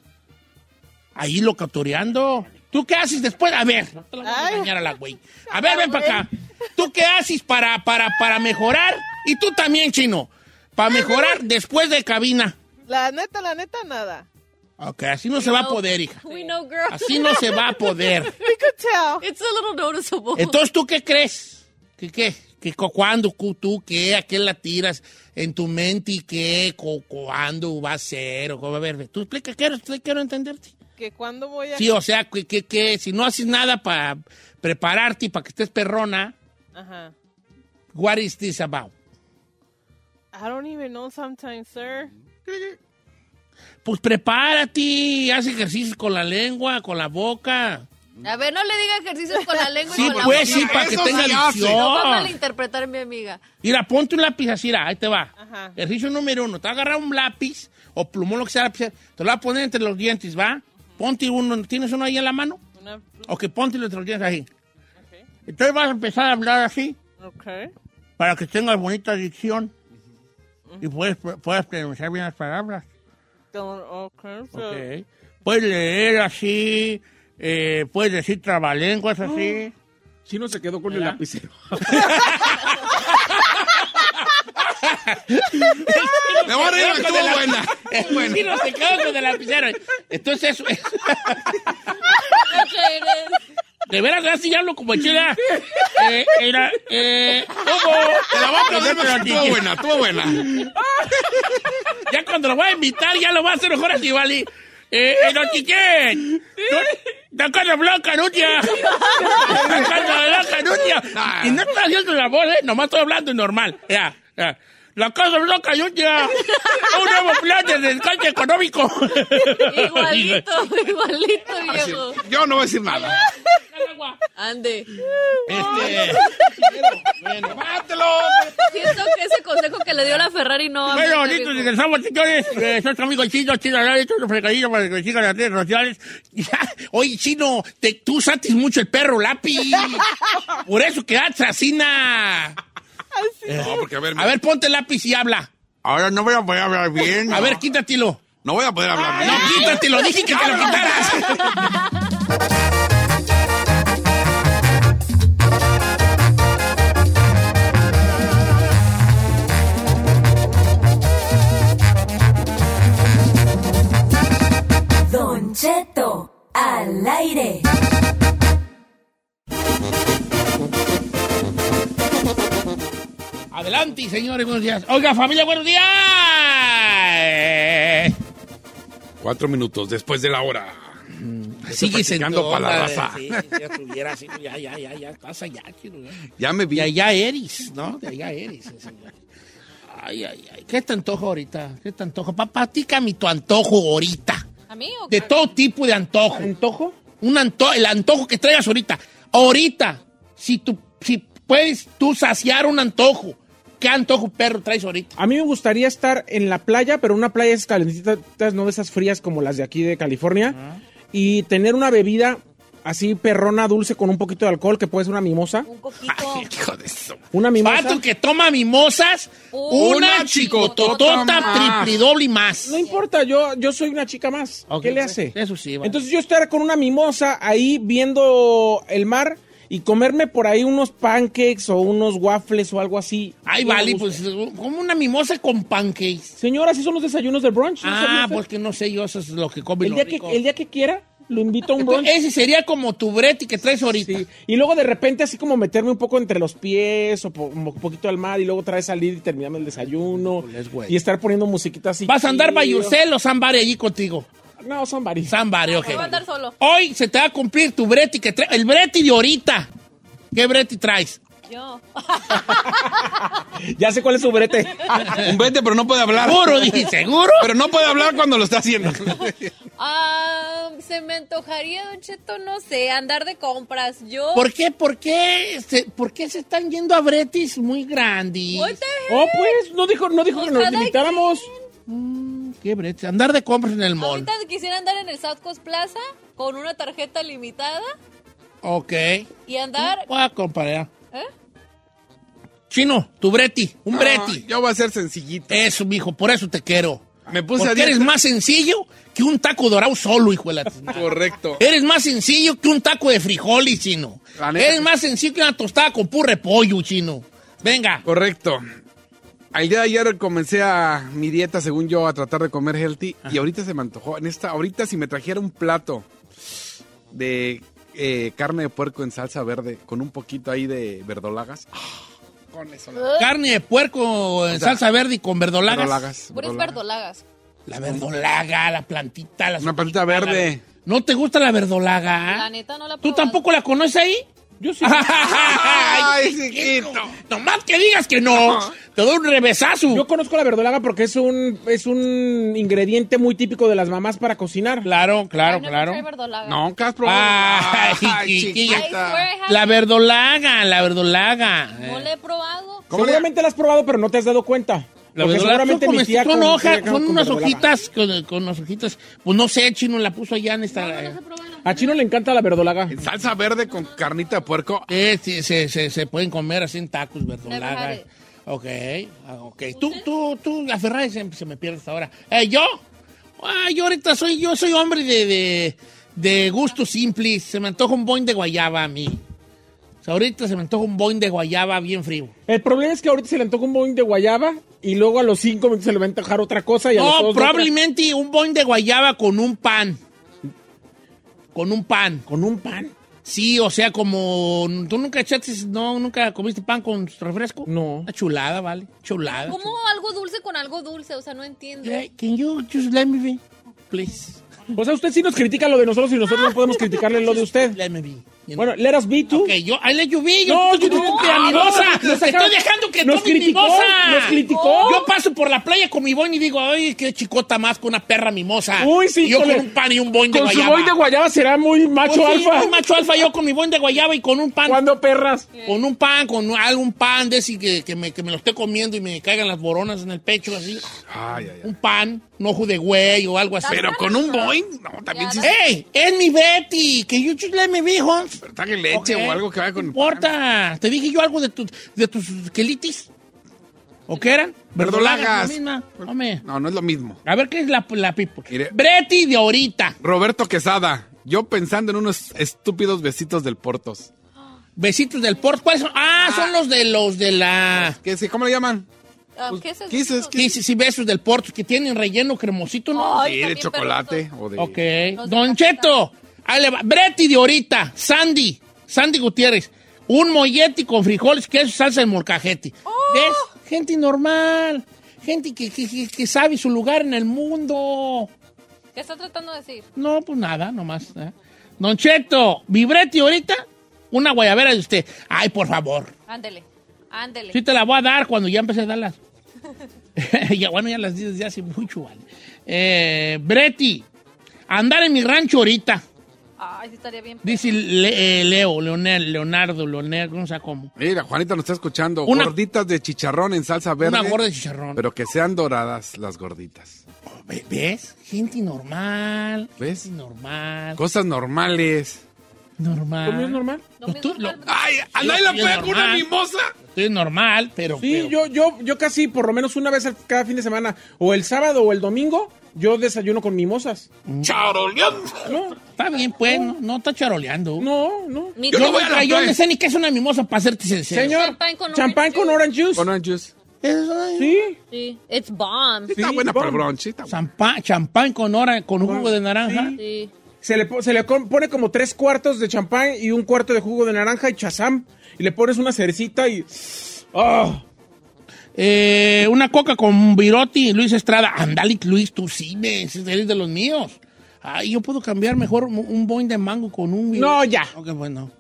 Ahí lo captureando. ¿Tú qué haces después? A ver, no te la voy a engañar a la güey. A ver, ven para acá. ¿Tú qué haces para, para, para mejorar? Y tú también, chino. Para mejorar después de cabina. La neta, la neta, nada. Ok, así no se va a poder, hija. We know, girl. Así no se va a poder. We could tell. It's a little noticeable. Entonces, ¿tú qué crees? ¿Qué qué? ¿Que cu- cuándo cu- tú qué? ¿A qué la tiras en tu mente y qué? cu- ¿Cuándo va a ser? O cómo, a ver, tú explica, quiero, quiero entenderte. Que cuando voy a... Sí, o sea, que, que, que si no haces nada para prepararte y para que estés perrona, Ajá. what is this about? I don't even know sometimes, sir. Pues prepárate, haz ejercicios con la lengua, con la boca. A ver, no le diga ejercicios con la lengua Sí, y con la pues boca. sí, para que Eso tenga se hace. No va a malinterpretar mi amiga. Mira, ponte un lápiz así, mira, ahí te va. Ajá. Ejercicio número uno. Te vas a agarrar un lápiz o plumón, lo que sea, lápiz, te lo vas a poner entre los dientes, ¿va? Ponte uno, ¿tienes uno ahí en la mano? Una, Ok, ponte entre los dientes ahí. Entonces vas a empezar a hablar así ok. para que tengas bonita dicción y puedes, puedas pronunciar bien las palabras. Ok. so- Ok. Puedes leer así, eh, puedes decir trabalenguas así. Chino se quedó con el lapicero. Me voy a reír, Con estuvo el- buena. El chino se quedó con el lapicero. Entonces, eso- de veras, así hablo como chida. Eh, era, eh, ¿cómo? Te la voy a porque lo estuvo buena, estuvo buena. Ya cuando lo voy a invitar, ya lo va a hacer mejor así, ¿vale? Eh, eh, don Chiquén. ¡La cara blanca, Nutia! ¡La cara blanca, Nutia! Y no estoy haciendo la voz, ¿eh? Nomás estoy hablando normal. Ya, ya. La casa blanca, Nutia. Un nuevo plan de desgaste económico. Igualito, igualito, Así, viejo. Yo no voy a decir nada. Ande. Este. Bueno, ¡Mátelo! Siento que ese consejo que le dio la Ferrari no... Bueno, bonitos, regresamos, señores. Eh, soy tu amigo Chino, Chino Arar, esto es un fregadillo para que sigan las redes sociales. Oye, Chino, te, tú satis mucho el perro lápiz. Por eso No, porque a ver, A ver, ponte el lápiz y habla. ahora no voy a poder hablar bien. A ver, quítatelo. No voy a poder hablar bien. No, quítatelo, dije que te lo quitaras. Don Cheto, al aire. Adelante, señores, buenos días. Oiga, familia, buenos días. Cuatro minutos después de la hora. Sigue practicando para la raza. Sí, ya estuviera así, ya, ya, ya, ya, pasa ya, Chino, ya. Ya me vi. De allá eres, ¿no? De allá eres. Ay, ay, ay. ¿Qué te antojo ahorita? ¿Qué te antojo? Pa, platícame tu antojo ahorita. ¿A mí o De todo tipo de antojo. ¿Antojo? Un anto el antojo que traigas ahorita. Ahorita. Si tú, si puedes tú saciar un antojo. ¿Qué antojo perro traes ahorita? A mí me gustaría estar en la playa, pero una playa es calentitas, no de esas frías como las de aquí de California. Y tener una bebida así perrona, dulce, con un poquito de alcohol, que puede ser una mimosa. Un coquito. Ay, hijo de eso. Una mimosa. Pato que toma mimosas, Una una chicototota, triplidoble y más. No importa, yo, yo soy una chica más. ¿Qué le hace? eso sí, vale. Entonces yo estar con una mimosa ahí viendo el mar y comerme por ahí unos pancakes o unos waffles o algo así. Ay, vale, pues como una mimosa con pancakes. Señora, así son los desayunos del brunch. ¿no sabía Ah, pues que no sé yo, eso es lo que come el lo día, que, el día que quiera, lo invito a un brunch. Entonces, ese sería como tu breti que traes ahorita. Sí. Y luego de repente así como meterme un poco entre los pies o po- un poquito al mar y luego otra vez salir y terminarme el desayuno. Pues. Y estar poniendo musiquita así. ¿Vas a andar chido. Bayurcel o Zambari allí contigo? No, son varios. Zambari, ok. Voy a andar solo. Hoy se te va a cumplir tu breti que trae, el breti de ahorita. ¿Qué breti traes? Yo. Ya sé cuál es su brete. Un vete, pero no puede hablar. ¿Seguro? Dije, ¿seguro? Pero no puede hablar cuando lo está haciendo. Ah, se me antojaría, Don Cheto, no sé, andar de compras. Yo. ¿Por qué, por qué, se, por qué se están yendo a bretis muy grandes? What the Oh, pues, no dijo, no dijo que nos Cada limitáramos. ¿Qué bretis? Andar de compras en el mall. Ahorita quisiera andar en el South Coast Plaza con una tarjeta limitada Ok. y andar. Voy a comparar. ¿Eh? Chino, tu breti, un breti. Ah, Yo voy a ser sencillito. Eso, mijo, por eso te quiero. Me puse a Porque dieta. eres más sencillo que un taco dorado solo, hijo de la... Correcto. Eres más sencillo que un taco de frijoles, chino. Eres más sencillo que una tostada con purre de pollo, chino. Venga. Correcto. Al día de ayer comencé a mi dieta, según yo, a tratar de comer healthy. Y ahorita se me antojó. En esta, ahorita si me trajera un plato de eh, carne de puerco en salsa verde con un poquito ahí de verdolagas. ah, con eso. la- Carne de puerco en sea, salsa verde y con verdolagas. Verdolagas. Puras verdolagas. verdolagas. La verdolaga, la plantita, la Una plantita verde. ¿No te gusta la verdolaga? La neta no la ¿Tú tampoco la conoces ahí? Yo sí. Ay, chiquito. Nomás que digas que no, te doy un revesazo. Yo conozco la verdolaga porque es un, es un ingrediente muy típico de las mamás para cocinar. Claro, claro, Ay, no, claro. verdolaga. No, ¿qué has probado? Ay, chiquita. La verdolaga, la verdolaga. No le he probado. ¿Cómo le- Seguramente la has probado, pero no te has dado cuenta. La Porque verdolaga seguramente son, mi como- tía son con- hojas, con- son con unas hojitas, con, con unas hojitas. Pues no sé, Chino la puso allá en esta... A Chino le encanta la verdolaga. En salsa verde con carnita de puerco. Eh, sí, se, se, se pueden comer así en tacos, verdolaga. Ok, ah, ok. Tú, tú, tú, la Ferrari se, se me pierde hasta ahora. Eh, ¿yo? Ah, yo ahorita soy, yo soy hombre de, de, de gustos simples. Se me antoja un boing de guayaba a mí. O sea, ahorita se me antoja un boing de guayaba bien frío. El problema es que ahorita se le antoja un boing de guayaba y luego a los cinco minutos se le va a antojar otra cosa y a los No, dos otra. probablemente un boing de guayaba con un pan. Con un pan. Con un pan. Sí, o sea, como... ¿Tú nunca echaste, no, nunca comiste pan con refresco? No. Una chulada, ¿vale? Chulada. ¿Cómo algo dulce con algo dulce? O sea, no entiendo. Hey, can you just let me be, please? O sea, usted sí nos critica lo de nosotros y nosotros no podemos criticarle lo de usted. Let me be. Bueno, let us be tú. Ok, yo, I let you be. Yo, No, tú, tú, yo tú, no. tú, mi acaba- estoy dejando que nos tomes mi criticó, moza. nos criticó. Yo paso por la playa con mi boing y digo, ay, qué chicota más con una perra mimosa. Uy, sí, Y yo con un pan y un boing de Con su guayaba. boing de guayaba será muy macho Pues sí, alfa. muy macho alfa, yo con mi boing de guayaba y con un pan. ¿Cuándo perras? Con un pan, con algún pan de ese que, que, me, que me lo esté comiendo y me caigan las boronas en el pecho, así. Ay, ay, ay. Un pan, un ojo de güey o algo así. Pero con un Boeing, no, también sí. ¡Ey! ¡Es mi Betty! Que you just let me be, Holmes. Pero trague leche o algo que vaya con No importa. ¿Te dije yo algo de, tu- de tus quelitis? ¿O qué eran? Verdolagas. No, no es lo mismo. A ver qué es la, la. Mire. Breti de ahorita. Roberto Quesada, yo pensando en unos estúpidos besitos del Portos. Besitos del port. ¿Cuáles son? Ah, son los de los de la. ¿Qué, sí, ¿Cómo le llaman? Ah, ¿Qué es eso? Kisses, Sí, sí, sí, besos del Porto que tienen relleno cremosito, ¿no? Ay, Sí, de chocolate o de... Ok. Los Don de Cheto. Ahí le va. Breti de ahorita. Sandy. Sandy Gutiérrez. Un mollete con frijoles, queso, salsa de molcajete. ¡Oh! ¿Ves? Gente normal. Gente que, que- que- sabe su lugar en el mundo. ¿Qué está tratando de decir? No, pues nada, nomás. ¿eh? Don Cheto, vibreti ahorita, una guayabera de usted. Ay, por favor. Ándele, ándele. Sí te la voy a dar cuando ya empecé a darlas. ya, bueno, ya las di desde hace mucho, vale. Eh, Breti, andar en mi rancho ahorita. Ay, sí estaría bien. Dice Le- eh, Leo, Leonel, Leonardo, Leonel, no sé cómo. Mira, Juanita nos está escuchando. Una- Gorditas de chicharrón en salsa verde. Una gorda de chicharrón. Pero que sean doradas las gorditas. Ve- ¿Ves? Gente normal. ¿Ves? Gente normal. Cosas normales. normal. ¿Lo mío es normal? Lo Pues tú- mismo lo- es ¡Ay! ¡Anda y la sí, pega con una normal. mimosa! Estoy normal, pero. Sí, pero- yo, yo, yo casi por lo menos una vez al- cada fin de semana, o el sábado o el domingo, yo desayuno con mimosas. ¡Charoleando! No, Está bien, pues, no, no está charoleando. no, no. Mi Yo, no voy a la yo no sé ni qué es una mimosa para hacerte sincero. Señor, Champán con champán orange con juice. orange juice. Con orange juice. Sí. Sí, it's bomb. Sí, está buena para el brunch. sí, está buena. Champán, champán con, ora, con jugo de naranja. Sí. Sí. Se le, se le con- pone como tres cuartos de champán y un cuarto de jugo de naranja y chazam. Y le pones una cercita y... ¡Ah! Eh, una coca con Virotti y Luis Estrada. Andale, Luis, tú sí, me, eres de los míos. Ay, yo puedo cambiar mejor un, boing de mango con un Virotti. No, ya. Ok, bueno.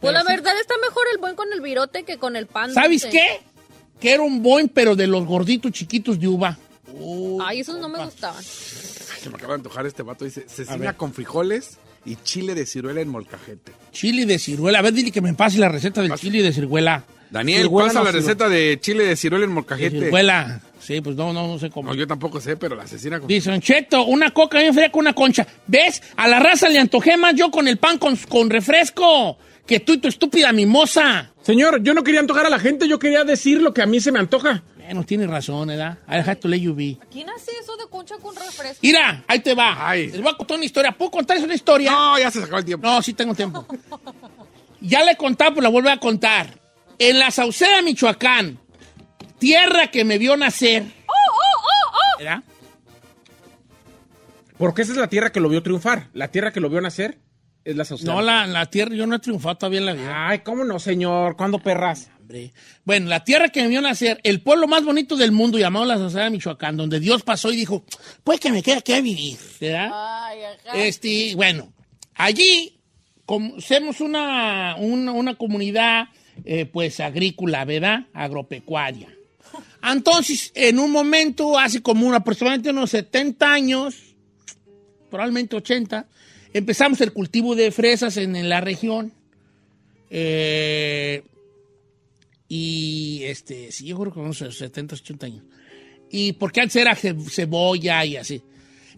Pues la verdad está mejor el buen con el virote que con el pan. ¿Sabes dulce. qué? Que era un boing, pero de los gorditos chiquitos de uva. Ay, esos no me gustaban. Se me acaba de antojar este vato. Dice, cecina con frijoles y chile de ciruela en molcajete. Chile de ciruela. A ver, dile que me pase la receta del chile de ciruela. Daniel, pasa no la receta de chile de ciruela en molcajete. ciruela. Sí, pues no, no, no sé cómo. No, yo tampoco sé, pero la cecina con... Dice, Cheto, una coca bien fría con una concha. ¿Ves? A la raza le antojé más yo con el pan con, con refresco que tú y tu estúpida mimosa. Señor, yo no quería antojar a la gente, yo quería decir lo que a mí se me antoja. Bueno, tienes razón, ¿verdad? I have to let you be. ¿Quién hace eso de concha con refresco? Mira, ahí te va. Ay. Les voy a contar una historia. ¿Puedo contarles una historia? No, ya se sacó el tiempo. No, sí tengo tiempo. ya le he contado, pues la vuelvo a contar. En la Sauceda, Michoacán, tierra que me vio nacer. ¿Verdad? Porque esa es la tierra que lo vio triunfar. La tierra que lo vio nacer es la sociedad. No, la, la tierra, yo no he triunfado todavía en la vida. Ay, ¿cómo no, señor? ¿Cuándo perras? hombre. Bueno, la tierra que me vio nacer, el pueblo más bonito del mundo, llamado la Sauceda, Michoacán, donde Dios pasó y dijo, pues que me queda aquí a vivir, ¿verdad? Ay, ajá. Este, bueno, allí una, una, una comunidad eh, pues agrícola, ¿verdad? Agropecuaria. Entonces, en un momento, hace como aproximadamente unos 70 años, probablemente 80, empezamos el cultivo de fresas en, la región. Eh, y este, sí, yo creo que unos 70, 80 años. Y porque antes era ce- cebolla y así.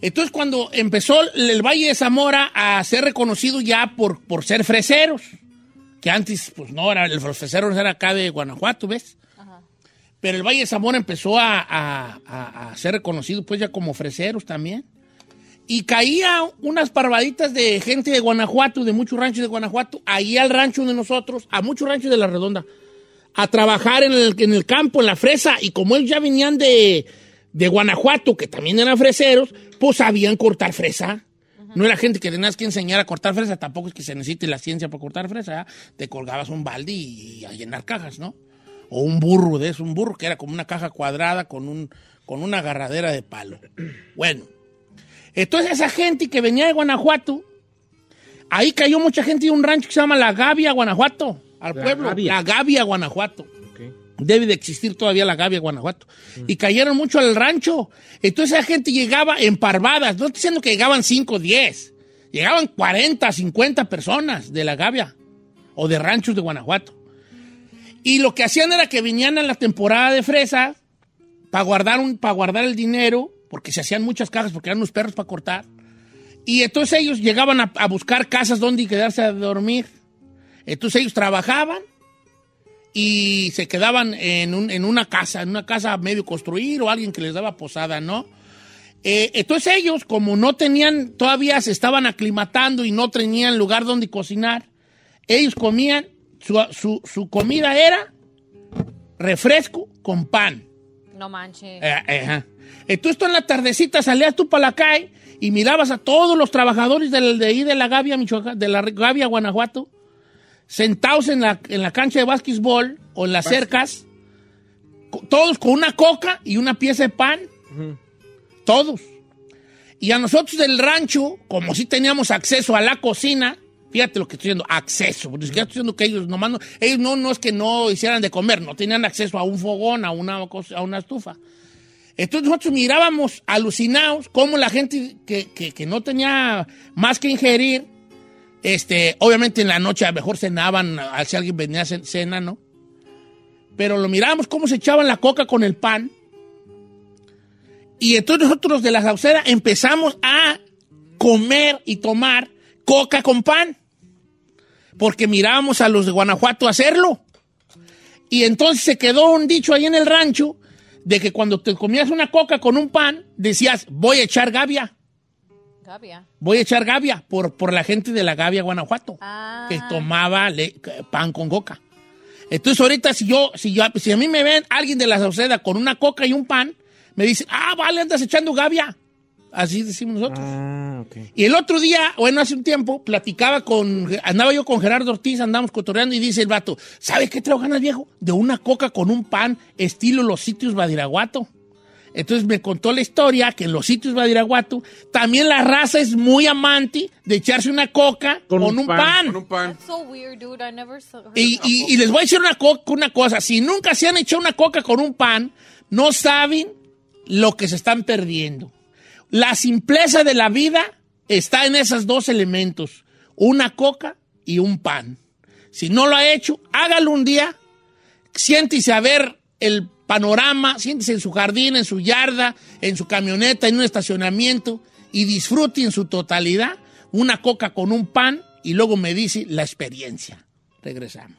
Entonces, cuando empezó el Valle de Zamora a ser reconocido ya por, por ser freseros, que antes, pues no, era, el fresero era acá de Guanajuato, ¿ves? Pero el Valle de Zamora empezó a, a- a- a ser reconocido, pues ya como freseros también. Y caía unas parvaditas de gente de Guanajuato, de muchos ranchos de Guanajuato, ahí al rancho de nosotros, a muchos ranchos de la Redonda, a trabajar en el, en el campo, en la fresa. Y como ellos ya venían de, de Guanajuato, que también eran freseros, pues sabían cortar fresa. No era gente que tenías que enseñar a cortar fresa, tampoco es que se necesite la ciencia para cortar fresa. ¿eh? Te colgabas un balde y, a llenar cajas, ¿no? O un burro de eso, un burro que era como una caja cuadrada con, un, con una agarradera de palo. Bueno, entonces esa gente que venía de Guanajuato, ahí cayó mucha gente de un rancho que se llama La Gavia, Guanajuato, al La pueblo. Gavia. La Gavia, Guanajuato. Debe de existir todavía la Gavia, Guanajuato. Y cayeron mucho al rancho. Entonces esa gente llegaba en parvadas. No estoy diciendo que llegaban 5 o 10. Llegaban 40, 50 personas de la Gavia o de ranchos de Guanajuato. Y lo que hacían era que venían a la temporada de fresa para guardar, guardar el dinero, porque se hacían muchas cajas, porque eran unos perros para cortar. Y entonces ellos llegaban a, a buscar casas donde quedarse a dormir. Entonces ellos trabajaban y se quedaban en, un- en una casa, en una casa medio construir o alguien que les daba posada, ¿no? Eh, entonces ellos, como no tenían, todavía se estaban aclimatando y no tenían lugar donde cocinar, ellos comían, su, su- su comida era refresco con pan. No manches. Eh, eh. Entonces tú en la tardecita salías tú para la calle y mirabas a todos los trabajadores del- de, ahí de la Gavia, Michoacán, de la Gavia, Guanajuato, sentados en la, en la cancha de básquetbol o en las cercas, todos con una coca y una pieza de pan. Todos. Y a nosotros del rancho, como si teníamos acceso a la cocina, fíjate lo que estoy diciendo, acceso, porque estoy diciendo que ellos nomás no, ellos no, no es que no hicieran de comer, no tenían acceso a un fogón, a una, cosa- a una estufa. Entonces nosotros mirábamos alucinados cómo la gente que, que- que no tenía más que ingerir, este, obviamente en la noche a lo mejor cenaban, si alguien venía a ce- cena, ¿no? Pero lo mirábamos cómo se echaban la coca con el pan. Y entonces nosotros de la sauceda empezamos a comer y tomar coca con pan. Porque mirábamos a los de Guanajuato hacerlo. Y entonces se quedó un dicho ahí en el rancho de que cuando te comías una coca con un pan, decías, voy a echar gavia, Gavia. voy a echar gavia por, por la gente de la Gavia, Guanajuato, Ah. que tomaba le- pan con coca. Entonces ahorita si yo, si yo, si a mí me ven alguien de la Sauceda con una coca y un pan, me dicen, ah, vale, andas echando gavia. Así decimos nosotros. Ah, ok. Y el otro día, bueno, hace un tiempo, platicaba con, andaba yo con Gerardo Ortiz, andamos cotorreando y dice el vato, ¿sabes qué traigo ganas, viejo? De una coca con un pan, estilo los sitios Badiraguato. Entonces me contó la historia que en los sitios Badiraguato también la raza es muy amante de echarse una coca con, Con un un pan. pan. Con un pan. That's so weird, dude. I never saw- heard Y, of y- y les voy a decir una, co- una cosa, si nunca se han echado una coca con un pan, no saben lo que se están perdiendo. La simpleza de la vida está en esos dos elementos, una coca y un pan. Si no lo ha hecho, hágalo un día, siéntese a ver el panorama, siéntese en su jardín, en su yarda, en su camioneta, en un estacionamiento y disfrute en su totalidad una coca con un pan y luego me dice la experiencia. Regresamos.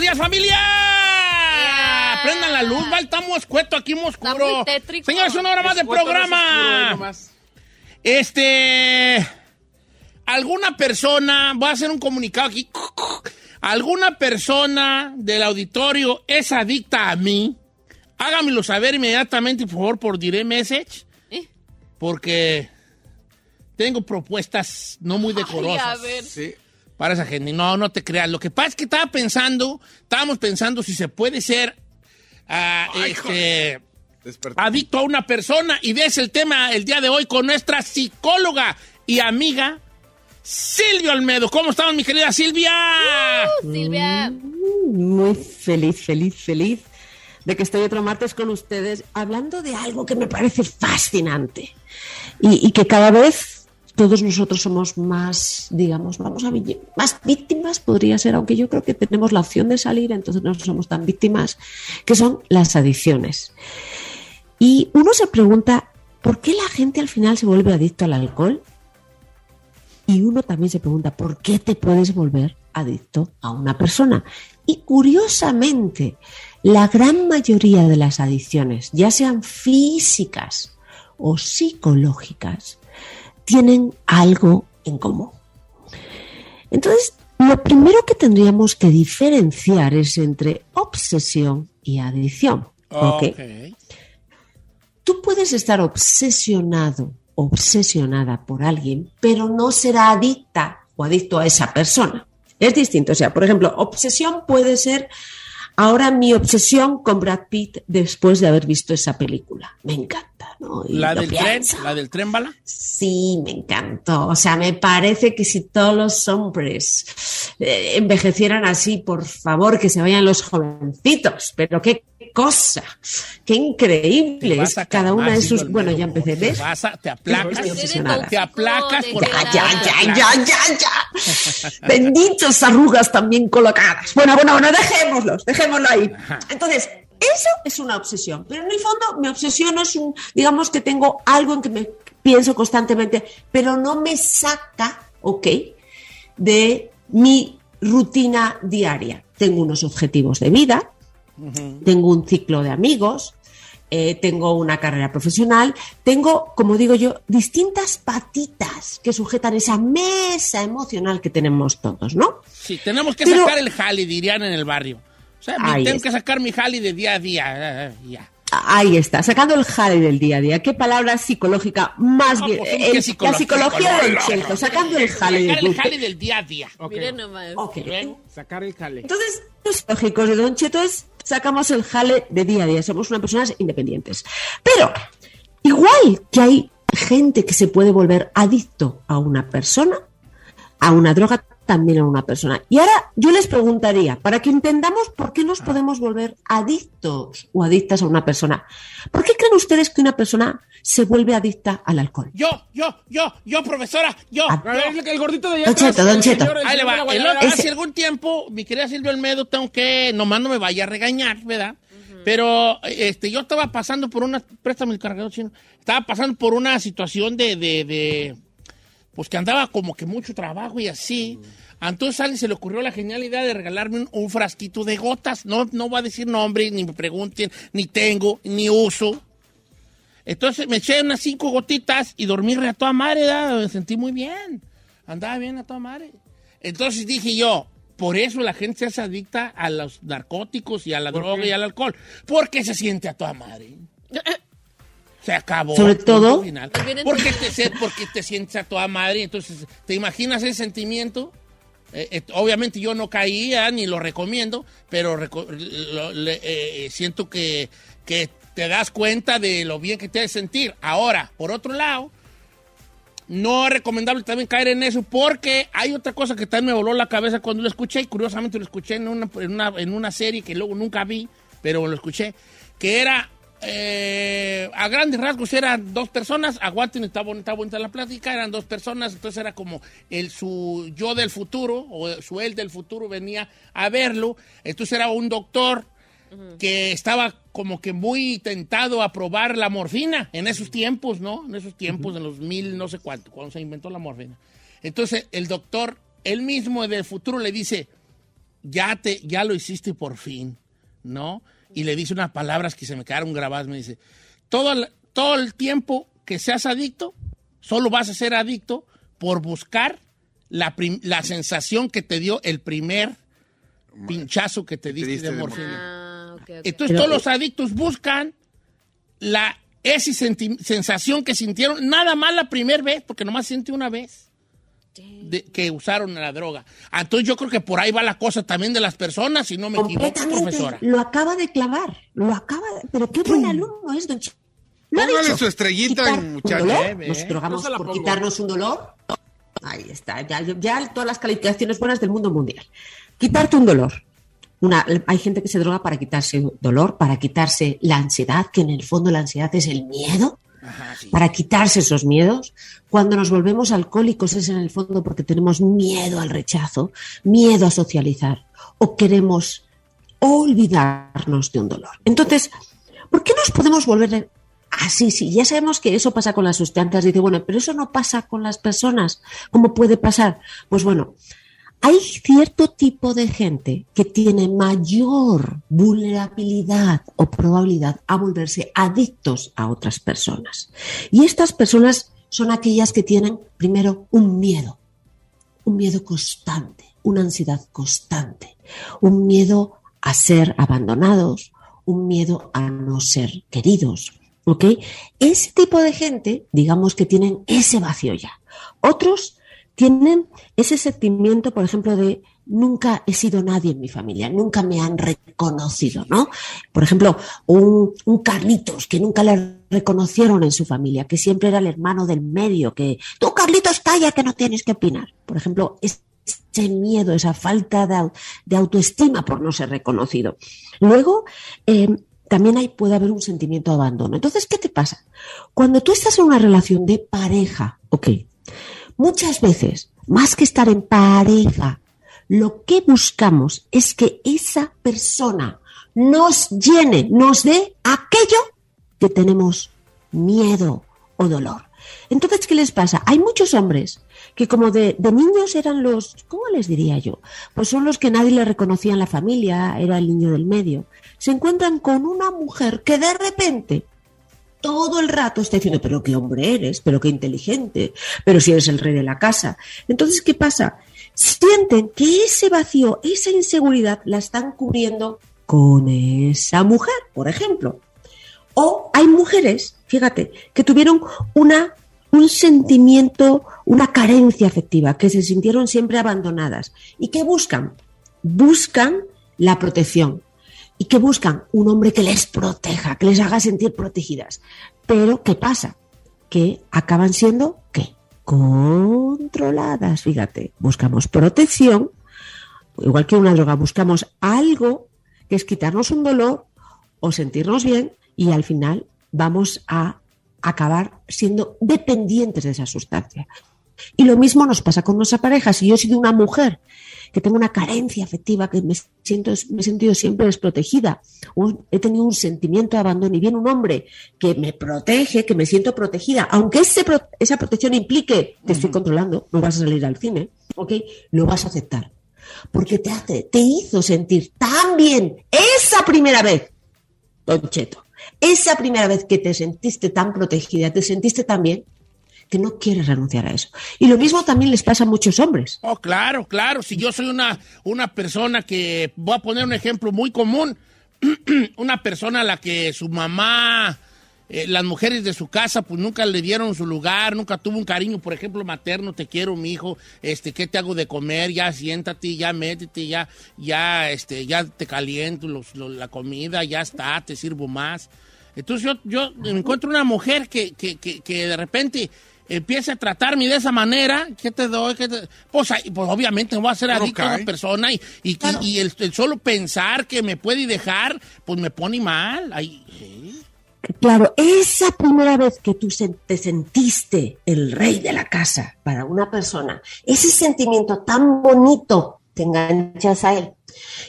Buenos días, familia. Prendan la luz, va, estamos escueto aquí, muy oscuro. Está muy. Señores, una hora más de no es programa. Este. Alguna persona, voy a hacer un comunicado aquí. Alguna persona del auditorio es adicta a mí. Hágamelo saber inmediatamente, por favor, por direct message. ¿Eh? Porque tengo propuestas no muy Ay, decorosas a ver. Sí. Para esa gente. No, no te creas. Lo que pasa es que estaba pensando, estábamos pensando si se puede ser ah, Ay, este, adicto a una persona. Y ves el tema el día de hoy con nuestra psicóloga y amiga Silvia Olmedo. ¿Cómo estamos, mi querida Silvia? Silvia, Muy feliz, feliz, feliz de que estoy otro martes con ustedes hablando de algo que me parece fascinante y, y que cada vez todos nosotros somos más, digamos, vamos a más víctimas, podría ser, aunque yo creo que tenemos la opción de salir, entonces no somos tan víctimas, que son las adicciones. Y uno se pregunta, ¿por qué la gente al final se vuelve adicto al alcohol? Y uno también se pregunta, ¿por qué te puedes volver adicto a una persona? Y curiosamente, la gran mayoría de las adicciones, ya sean físicas o psicológicas, tienen algo en común. Entonces, lo primero que tendríamos que diferenciar es entre obsesión y adicción. ¿ok? Ok. Tú puedes estar obsesionado, obsesionada por alguien, pero no será adicta o adicto a esa persona. Es distinto. O sea, por ejemplo, obsesión puede ser ahora mi obsesión con Brad Pitt después de haber visto esa película. Me encanta, ¿no? La del tren, la del tren bala. Sí, me encantó. O sea, me parece que si todos los hombres eh, envejecieran así, por favor, que se vayan los jovencitos. Pero qué cosa, qué Te increíble es cada una de sus. Bueno, ya empecé, Te ¿ves? vas a- te aplacas. Te aplacas Ya, la- ya, ya, ya, ya. Benditos arrugas también colocadas. Bueno, bueno, bueno, dejémoslos, dejémoslo ahí. Entonces, eso es una obsesión. Pero en el fondo, mi obsesión es un, digamos que tengo algo en que me pienso constantemente, pero no me saca, ¿ok? De mi rutina diaria. Tengo unos objetivos de vida, tengo un ciclo de amigos, eh, tengo una carrera profesional, tengo, como digo yo, distintas patitas que sujetan esa mesa emocional que tenemos todos, ¿no? Sí, tenemos que Pero- sacar el jali, dirían en el barrio. O sea, Ahí tengo está. que sacar mi jali de día a día. eh, eh, ya. Ahí está, sacando el jale del día a día. ¿Qué palabra psicológica más No, bien? pues, ¿cómo el- que la psicología? del no. sacando el jale Sacar del el jali del día a día. Miren nomás. Ok. Sacar el jale. Entonces, los lógicos de Don Cheto es sacamos el jale de día a día, somos unas personas independientes. Pero, igual que hay gente que se puede volver adicto a una persona, a una droga, también a una persona. Y ahora yo les preguntaría, para que entendamos por qué nos podemos volver adictos o adictas a una persona, ¿por qué creen ustedes que una persona se vuelve adicta al alcohol? Yo, yo, yo, yo, profesora, yo. Ah. Yo. el gordito de allá Don atrás, Cheto, Don Cheto. Ahí le va. El hace algún tiempo, mi querida Silvia Olmedo, tengo que, nomás no me vaya a regañar, ¿verdad? Pero este, yo estaba pasando por una, préstame el cargador chino, estaba pasando por una situación de, de, de, pues que andaba como que mucho trabajo y así. Entonces a alguien se le ocurrió la genial idea de regalarme un, un frasquito de gotas. No, no voy a decir nombre, ni me pregunten, ni tengo, ni uso. Entonces me eché unas cinco gotitas y dormí re a toda madre, ¿verdad? me sentí muy bien. Andaba bien a toda madre. Entonces dije yo, por eso la gente se hace adicta a los narcóticos y a la droga y al alcohol. Porque se siente a toda madre. Se acabó. Sobre todo- final. Vienen- Porque te, porque te sientes a toda madre. Entonces, ¿te imaginas ese sentimiento? Eh, eh, obviamente yo no caía ni lo recomiendo, pero reco- lo- le- eh, siento que, que te das cuenta de lo bien que te hace sentir. Ahora, por otro lado, no es recomendable también caer en eso porque hay otra cosa que también me voló la cabeza cuando lo escuché y curiosamente lo escuché en una, en una, en una serie que luego nunca vi, pero lo escuché, que era, eh, a grandes rasgos eran dos personas, aguanten, está bonita, bonita la plática, eran dos personas, entonces era como el su yo del futuro o su él del futuro venía a verlo, entonces era un doctor que estaba como que muy tentado a probar la morfina en esos tiempos, ¿no? En esos tiempos, en los mil, no sé cuánto, cuando se inventó la morfina. Entonces el doctor, él mismo del futuro le dice, ya, te, ya lo hiciste por fin, ¿no? Y le dice unas palabras que se me quedaron grabadas, me dice, todo el, todo el tiempo que seas adicto, solo vas a ser adicto por buscar la, prim- la sensación que te dio el primer pinchazo que te diste, diste de morfina. Ah. Entonces Pero- todos los adictos buscan la esa sensación que sintieron nada más la primera vez, porque nomás siente una vez de- que usaron la droga. Entonces yo creo que por ahí va la cosa también de las personas, si no me equivoco, profesora. Lo acaba de clavar. Lo acaba de... Pero qué buen alumno es, don Ch- Lo ha Póngale su estrellita, muchacho. Eh. Nos drogamos No se la por quitarnos un dolor. Ahí está. Ya, ya todas las calificaciones buenas del mundo mundial. Quitarte un dolor. Una, hay gente que se droga para quitarse dolor, para quitarse la ansiedad, que en el fondo la ansiedad es el miedo, Para quitarse esos miedos. Cuando nos volvemos alcohólicos es en el fondo porque tenemos miedo al rechazo, miedo a socializar o queremos olvidarnos de un dolor. Entonces, ¿por qué nos podemos volver así? Sí, ya sabemos que eso pasa con las sustancias. Dice, bueno, pero eso no pasa con las personas. ¿Cómo puede pasar? Pues bueno, hay cierto tipo de gente que tiene mayor vulnerabilidad o probabilidad a volverse adictos a otras personas. Y estas personas son aquellas que tienen, primero, un miedo, un miedo constante, una ansiedad constante, un miedo a ser abandonados, un miedo a no ser queridos. ¿Ok? Ese tipo de gente, digamos que tienen ese vacío ya. Otros tienen ese sentimiento, por ejemplo, de nunca he sido nadie en mi familia, nunca me han reconocido, ¿no? Por ejemplo, un, un Carlitos que nunca le reconocieron en su familia, que siempre era el hermano del medio, que tú Carlitos calla que no tienes que opinar. Por ejemplo, ese miedo, esa falta de, de autoestima por no ser reconocido. Luego, eh, también hay, puede haber un sentimiento de abandono. Entonces, ¿qué te pasa? Cuando tú estás en una relación de pareja, ok, muchas veces, más que estar en pareja, lo que buscamos es que esa persona nos llene, nos dé aquello que tenemos miedo o dolor. Entonces, ¿qué les pasa? Hay muchos hombres que como de, de niños eran los, ¿cómo les diría yo? Pues son los que nadie le reconocía en la familia, era el niño del medio. Se encuentran con una mujer que de repente todo el rato está diciendo, pero qué hombre eres, pero qué inteligente, pero si eres el rey de la casa. Entonces, ¿qué pasa? Sienten que ese vacío, esa inseguridad la están cubriendo con esa mujer, por ejemplo. O hay mujeres, fíjate, que tuvieron una, un sentimiento, una carencia afectiva, que se sintieron siempre abandonadas. ¿Y qué buscan? Buscan la protección. ¿Y qué buscan? Un hombre que les proteja, que les haga sentir protegidas. Pero, ¿qué pasa? Que acaban siendo, ¿qué? Controladas, fíjate. Buscamos protección, igual que una droga, buscamos algo que es quitarnos un dolor o sentirnos bien y al final vamos a acabar siendo dependientes de esa sustancia. Y lo mismo nos pasa con nuestra pareja. Si yo he sido una mujer que tengo una carencia afectiva, que me, siento, me he sentido siempre desprotegida, o he tenido un sentimiento de abandono. Y viene un hombre que me protege, que me siento protegida, aunque ese, esa protección implique te estoy controlando, no vas a salir al cine, ¿ok? Lo vas a aceptar. Porque te, hace, te hizo sentir tan bien esa primera vez, Don Cheto, esa primera vez que te sentiste tan protegida, te sentiste tan bien, que no quieres renunciar a eso. Y lo mismo también les pasa a muchos hombres. Oh, claro, claro. Si yo soy una, una persona que, voy a poner un ejemplo muy común, una persona a la que su mamá eh, las mujeres de su casa pues nunca le dieron su lugar, nunca tuvo un cariño, por ejemplo, materno, te quiero, mi hijo, este, ¿qué te hago de comer? Ya siéntate, ya métete, ya, ya, este, ya te caliento la comida, ya está, te sirvo más. Entonces yo, yo encuentro una mujer que, que, que de repente empieza a tratarme de esa manera, ¿qué te doy? ¿Qué te- Pues, pues obviamente me voy a hacer Pero adicto a esa persona y, y, y- y el, el solo pensar que me puede dejar, pues me pone mal. Ahí, sí. Claro, esa primera vez que tú se- te sentiste el rey de la casa para una persona, ese sentimiento tan bonito, te enganchas a él.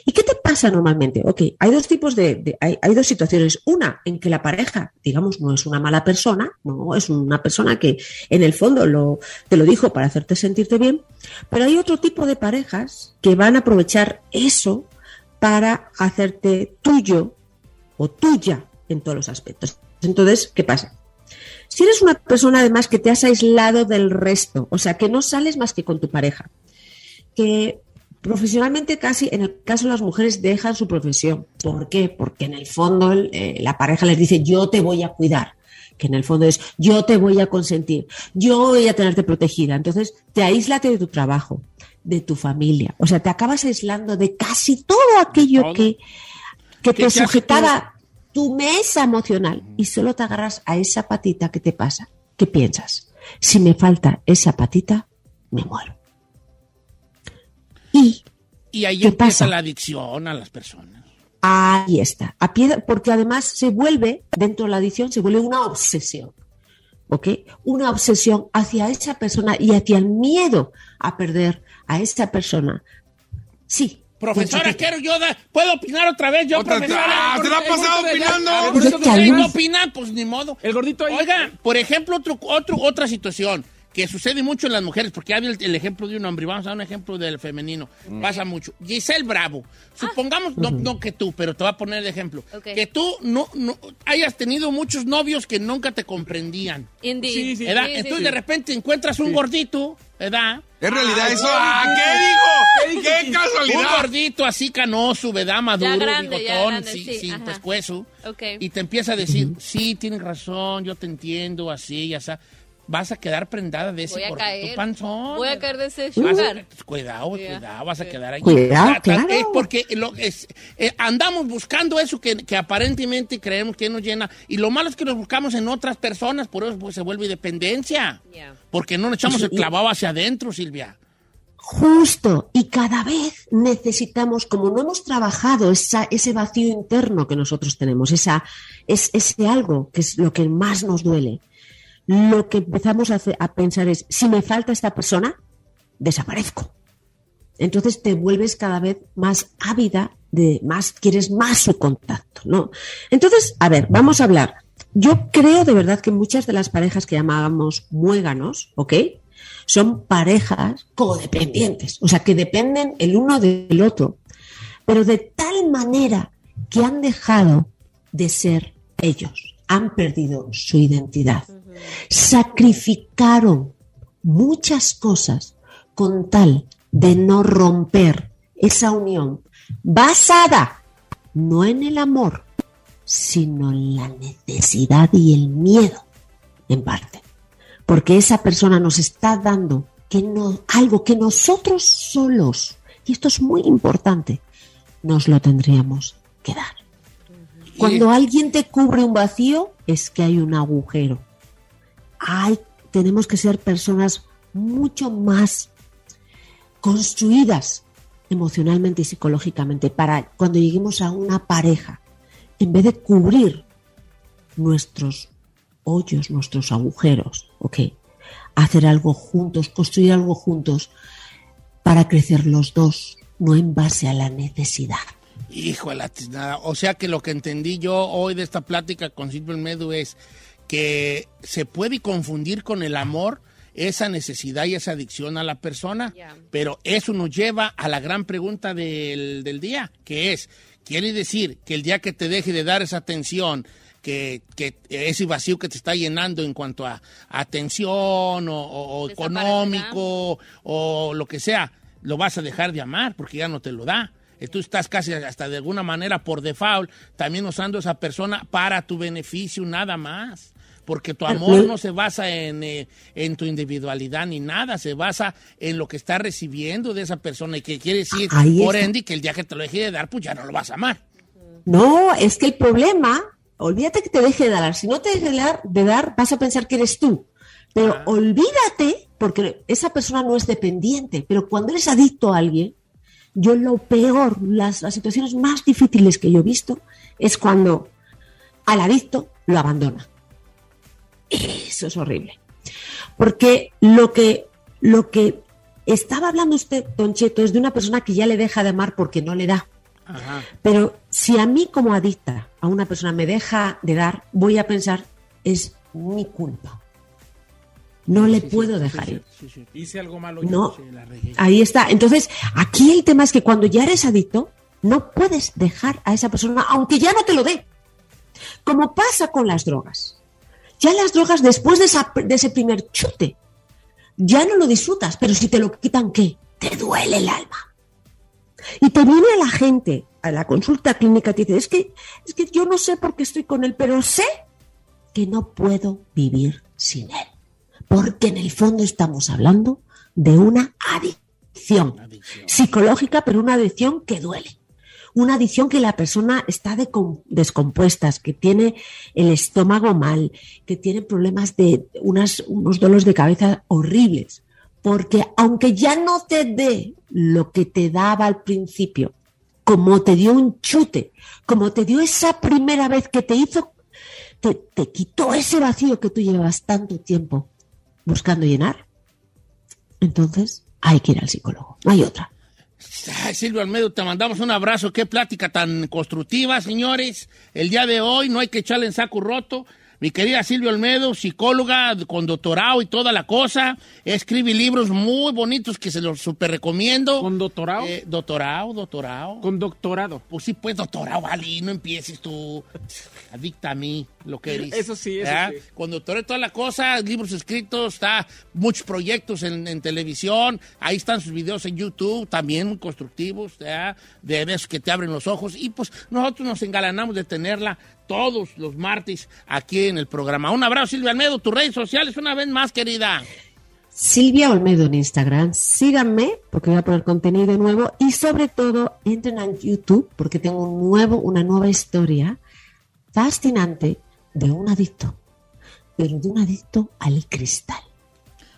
¿Y qué te pasa normalmente? Ok, hay dos tipos de, hay, dos situaciones. Una en que la pareja, digamos, no es una mala persona, no, es una persona que en el fondo te lo dijo para hacerte sentirte bien, pero hay otro tipo de parejas que van a aprovechar eso para hacerte tuyo o tuya en todos los aspectos. Entonces, ¿qué pasa? Si eres una persona además que te has aislado del resto, o sea, que no sales más que con tu pareja, que profesionalmente casi, en el caso de las mujeres, dejan su profesión. ¿Por qué? Porque en el fondo el, eh, la pareja les dice, yo te voy a cuidar, que en el fondo es, yo te voy a consentir, yo voy a tenerte protegida. Entonces, te aíslate de tu trabajo, de tu familia, o sea, te acabas aislando de casi todo aquello todo. que, que ¿Qué te sujetaba tu mesa emocional y solo te agarras a esa patita que te pasa. ¿Qué piensas? Si me falta esa patita, me muero. Y Y ahí ¿Qué empieza pasa? la adicción a las personas. ahí está. A pie- porque además se vuelve, dentro de la adicción, se vuelve una obsesión. ¿Ok? Una obsesión hacia esa persona y hacia el miedo a perder a esa persona. Sí. Profesora, quiero yo, da- ¿puedo opinar otra vez yo, Otra- profesora? ¡Ah, se la ha El pasado opinando! Pues gordito no opina, pues ni modo. El gordito ahí. Oiga, por ejemplo, otro, otro, otra situación que sucede mucho en las mujeres, porque ya vi el, el ejemplo de un hombre, vamos a dar un ejemplo del femenino. Pasa mucho. Giselle Bravo, supongamos, no, no que tú, pero te voy a poner de ejemplo, Ok. que tú no, no hayas tenido muchos novios que nunca te comprendían. Indeed. Sí, sí. ¿verdad? Sí, Entonces sí. de repente encuentras un gordito, ¿verdad? ¿Es realidad Ay, eso? ¡Ah, qué dijo! ¿qué ¡Qué dijo? Un casualidad! gordito así canoso, ¿verdad? Maduro, grande, bigotón, grande, sí, pescuezo. Ok. Y te empieza a decir, sí, tienes razón, yo te entiendo, así, ya está. Vas a quedar prendada de ese Voy a gordito caer. panzón. Voy a caer de ese a- sugar. cuidado, Yeah. cuidado, vas a quedar ahí. Cuidado, claro. Es porque lo, es, eh, andamos buscando eso que, que aparentemente creemos que nos llena. Y lo malo es que nos buscamos en otras personas, por eso pues, se vuelve dependencia. Yeah. Porque no nos echamos el clavado hacia adentro, Silvia. Justo, y cada vez necesitamos, como no hemos trabajado esa, ese vacío interno que nosotros tenemos, esa, es, ese algo que es lo que más nos duele, lo que empezamos a, pensar es, si me falta esta persona, desaparezco. Entonces te vuelves cada vez más ávida, de más, quieres más su contacto, ¿no? Entonces, a ver, vamos a hablar. Yo creo de verdad que muchas de las parejas que llamábamos muéganos, ¿ok? Son parejas codependientes, o sea, que dependen el uno del otro, pero de tal manera que han dejado de ser ellos, han perdido su identidad, sacrificaron muchas cosas con tal de no romper esa unión basada no en el amor, sino en la necesidad y el miedo, en parte. Porque esa persona nos está dando que no, algo que nosotros solos, y esto es muy importante, nos lo tendríamos que dar. Cuando alguien te cubre un vacío, es que hay un agujero. Hay, tenemos que ser personas mucho más construidas emocionalmente y psicológicamente para cuando lleguemos a una pareja, en vez de cubrir nuestros hoyos, nuestros agujeros, ¿ok? Hacer algo juntos, construir algo juntos para crecer los dos, no en base a la necesidad. Hijo de la tiznada. O sea que lo que entendí yo hoy de esta plática con Silvio Medu es que se puede confundir con el amor esa necesidad y esa adicción a la persona, pero eso nos lleva a la gran pregunta del, del día, que es, ¿quiere decir que el día que te deje de dar esa atención, que, que ese vacío que te está llenando en cuanto a atención o, o- o Desaparecerá. económico o lo que sea, lo vas a dejar de amar porque ya no te lo da? eh, tú estás casi hasta de alguna manera por default también usando a esa persona para tu beneficio nada más. Porque tu amor no se basa en, eh, en tu individualidad ni nada, se basa en lo que estás recibiendo de esa persona y que quiere decir, Ahí por ende, que el día que te lo deje de dar, pues ya no lo vas a amar. No, es que el problema, olvídate que te deje de dar. Si no te deje de dar, de dar, vas a pensar que eres tú. Pero Ah. olvídate, porque esa persona no es dependiente. Pero cuando eres adicto a alguien, yo lo peor, las, las situaciones más difíciles que yo he visto es cuando al adicto lo abandona. Eso es horrible. Porque lo que, lo que estaba hablando usted, Don Cheto, es de una persona que ya le deja de amar porque no le da. Ajá. Pero si a mí como adicta a una persona me deja de dar, voy a pensar, es mi culpa. No le puedo dejar ir. Hice algo malo. No, la ahí está. Entonces, aquí el tema es que cuando ya eres adicto, no puedes dejar a esa persona, aunque ya no te lo dé. Como pasa con las drogas. Ya las drogas, después de, esa- de ese primer chute, ya no lo disfrutas, pero si te lo quitan, ¿qué? Te duele el alma. Y te viene a la gente a la consulta clínica y te dice, es que, es que yo no sé por qué estoy con él, pero sé que no puedo vivir sin él. Porque en el fondo estamos hablando de una adicción psicológica, pero una adicción que duele. Una adicción que la persona está decom- descompuesta, que tiene el estómago mal, que tiene problemas de unas, unos dolores de cabeza horribles. Porque aunque ya no te dé lo que te daba al principio, como te dio un chute, como te dio esa primera vez que te hizo, te, te quitó ese vacío que tú llevabas tanto tiempo buscando llenar, entonces hay que ir al psicólogo. No hay otra. Ay, Silvio Almedo, te mandamos un abrazo. Qué plática tan constructiva, señores. El día de hoy no hay que echarle en saco roto. Mi querida Silvio Almedo, psicóloga con doctorado y toda la cosa, escribe libros muy bonitos que se los super recomiendo. ¿Con doctorado? Eh, doctorado, doctorado. Con doctorado. Pues sí, pues doctorado, Ali, no empieces tú. Adicta a mí, lo que eres. Eso sí, eso ¿verdad? sí. Con doctorado y toda la cosa, libros escritos, está muchos proyectos en, en televisión, ahí están sus videos en YouTube, también muy constructivos, ¿verdad? de esos que te abren los ojos. Y pues nosotros nos engalanamos de tenerla todos los martes aquí en el programa. Un abrazo, Silvia Almedo, tus redes sociales una vez más, querida. Silvia Olmedo en Instagram, síganme porque voy a poner contenido nuevo y sobre todo entren a YouTube porque tengo un nuevo, una nueva historia fascinante de un adicto, pero de un adicto al cristal.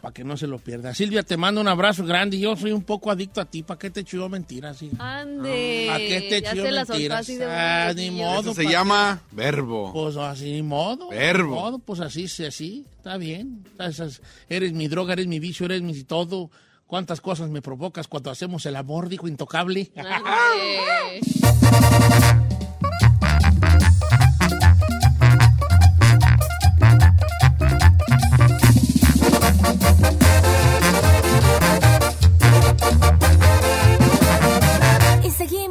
Para que no se lo pierda. Silvia, te mando un abrazo grande. Yo soy un poco adicto a ti. ¿Para qué te echo yo mentiras? hija? Ande. ¿A qué te echo mentiras? así de Ah, ni modo. Eso se llama verbo. Pues así, ni modo. Verbo. ni modo, pues así, sí, así. Está bien. Esas- eres mi droga, eres mi vicio, eres mi todo. ¿Cuántas cosas me provocas cuando hacemos el amor? Dijo Intocable.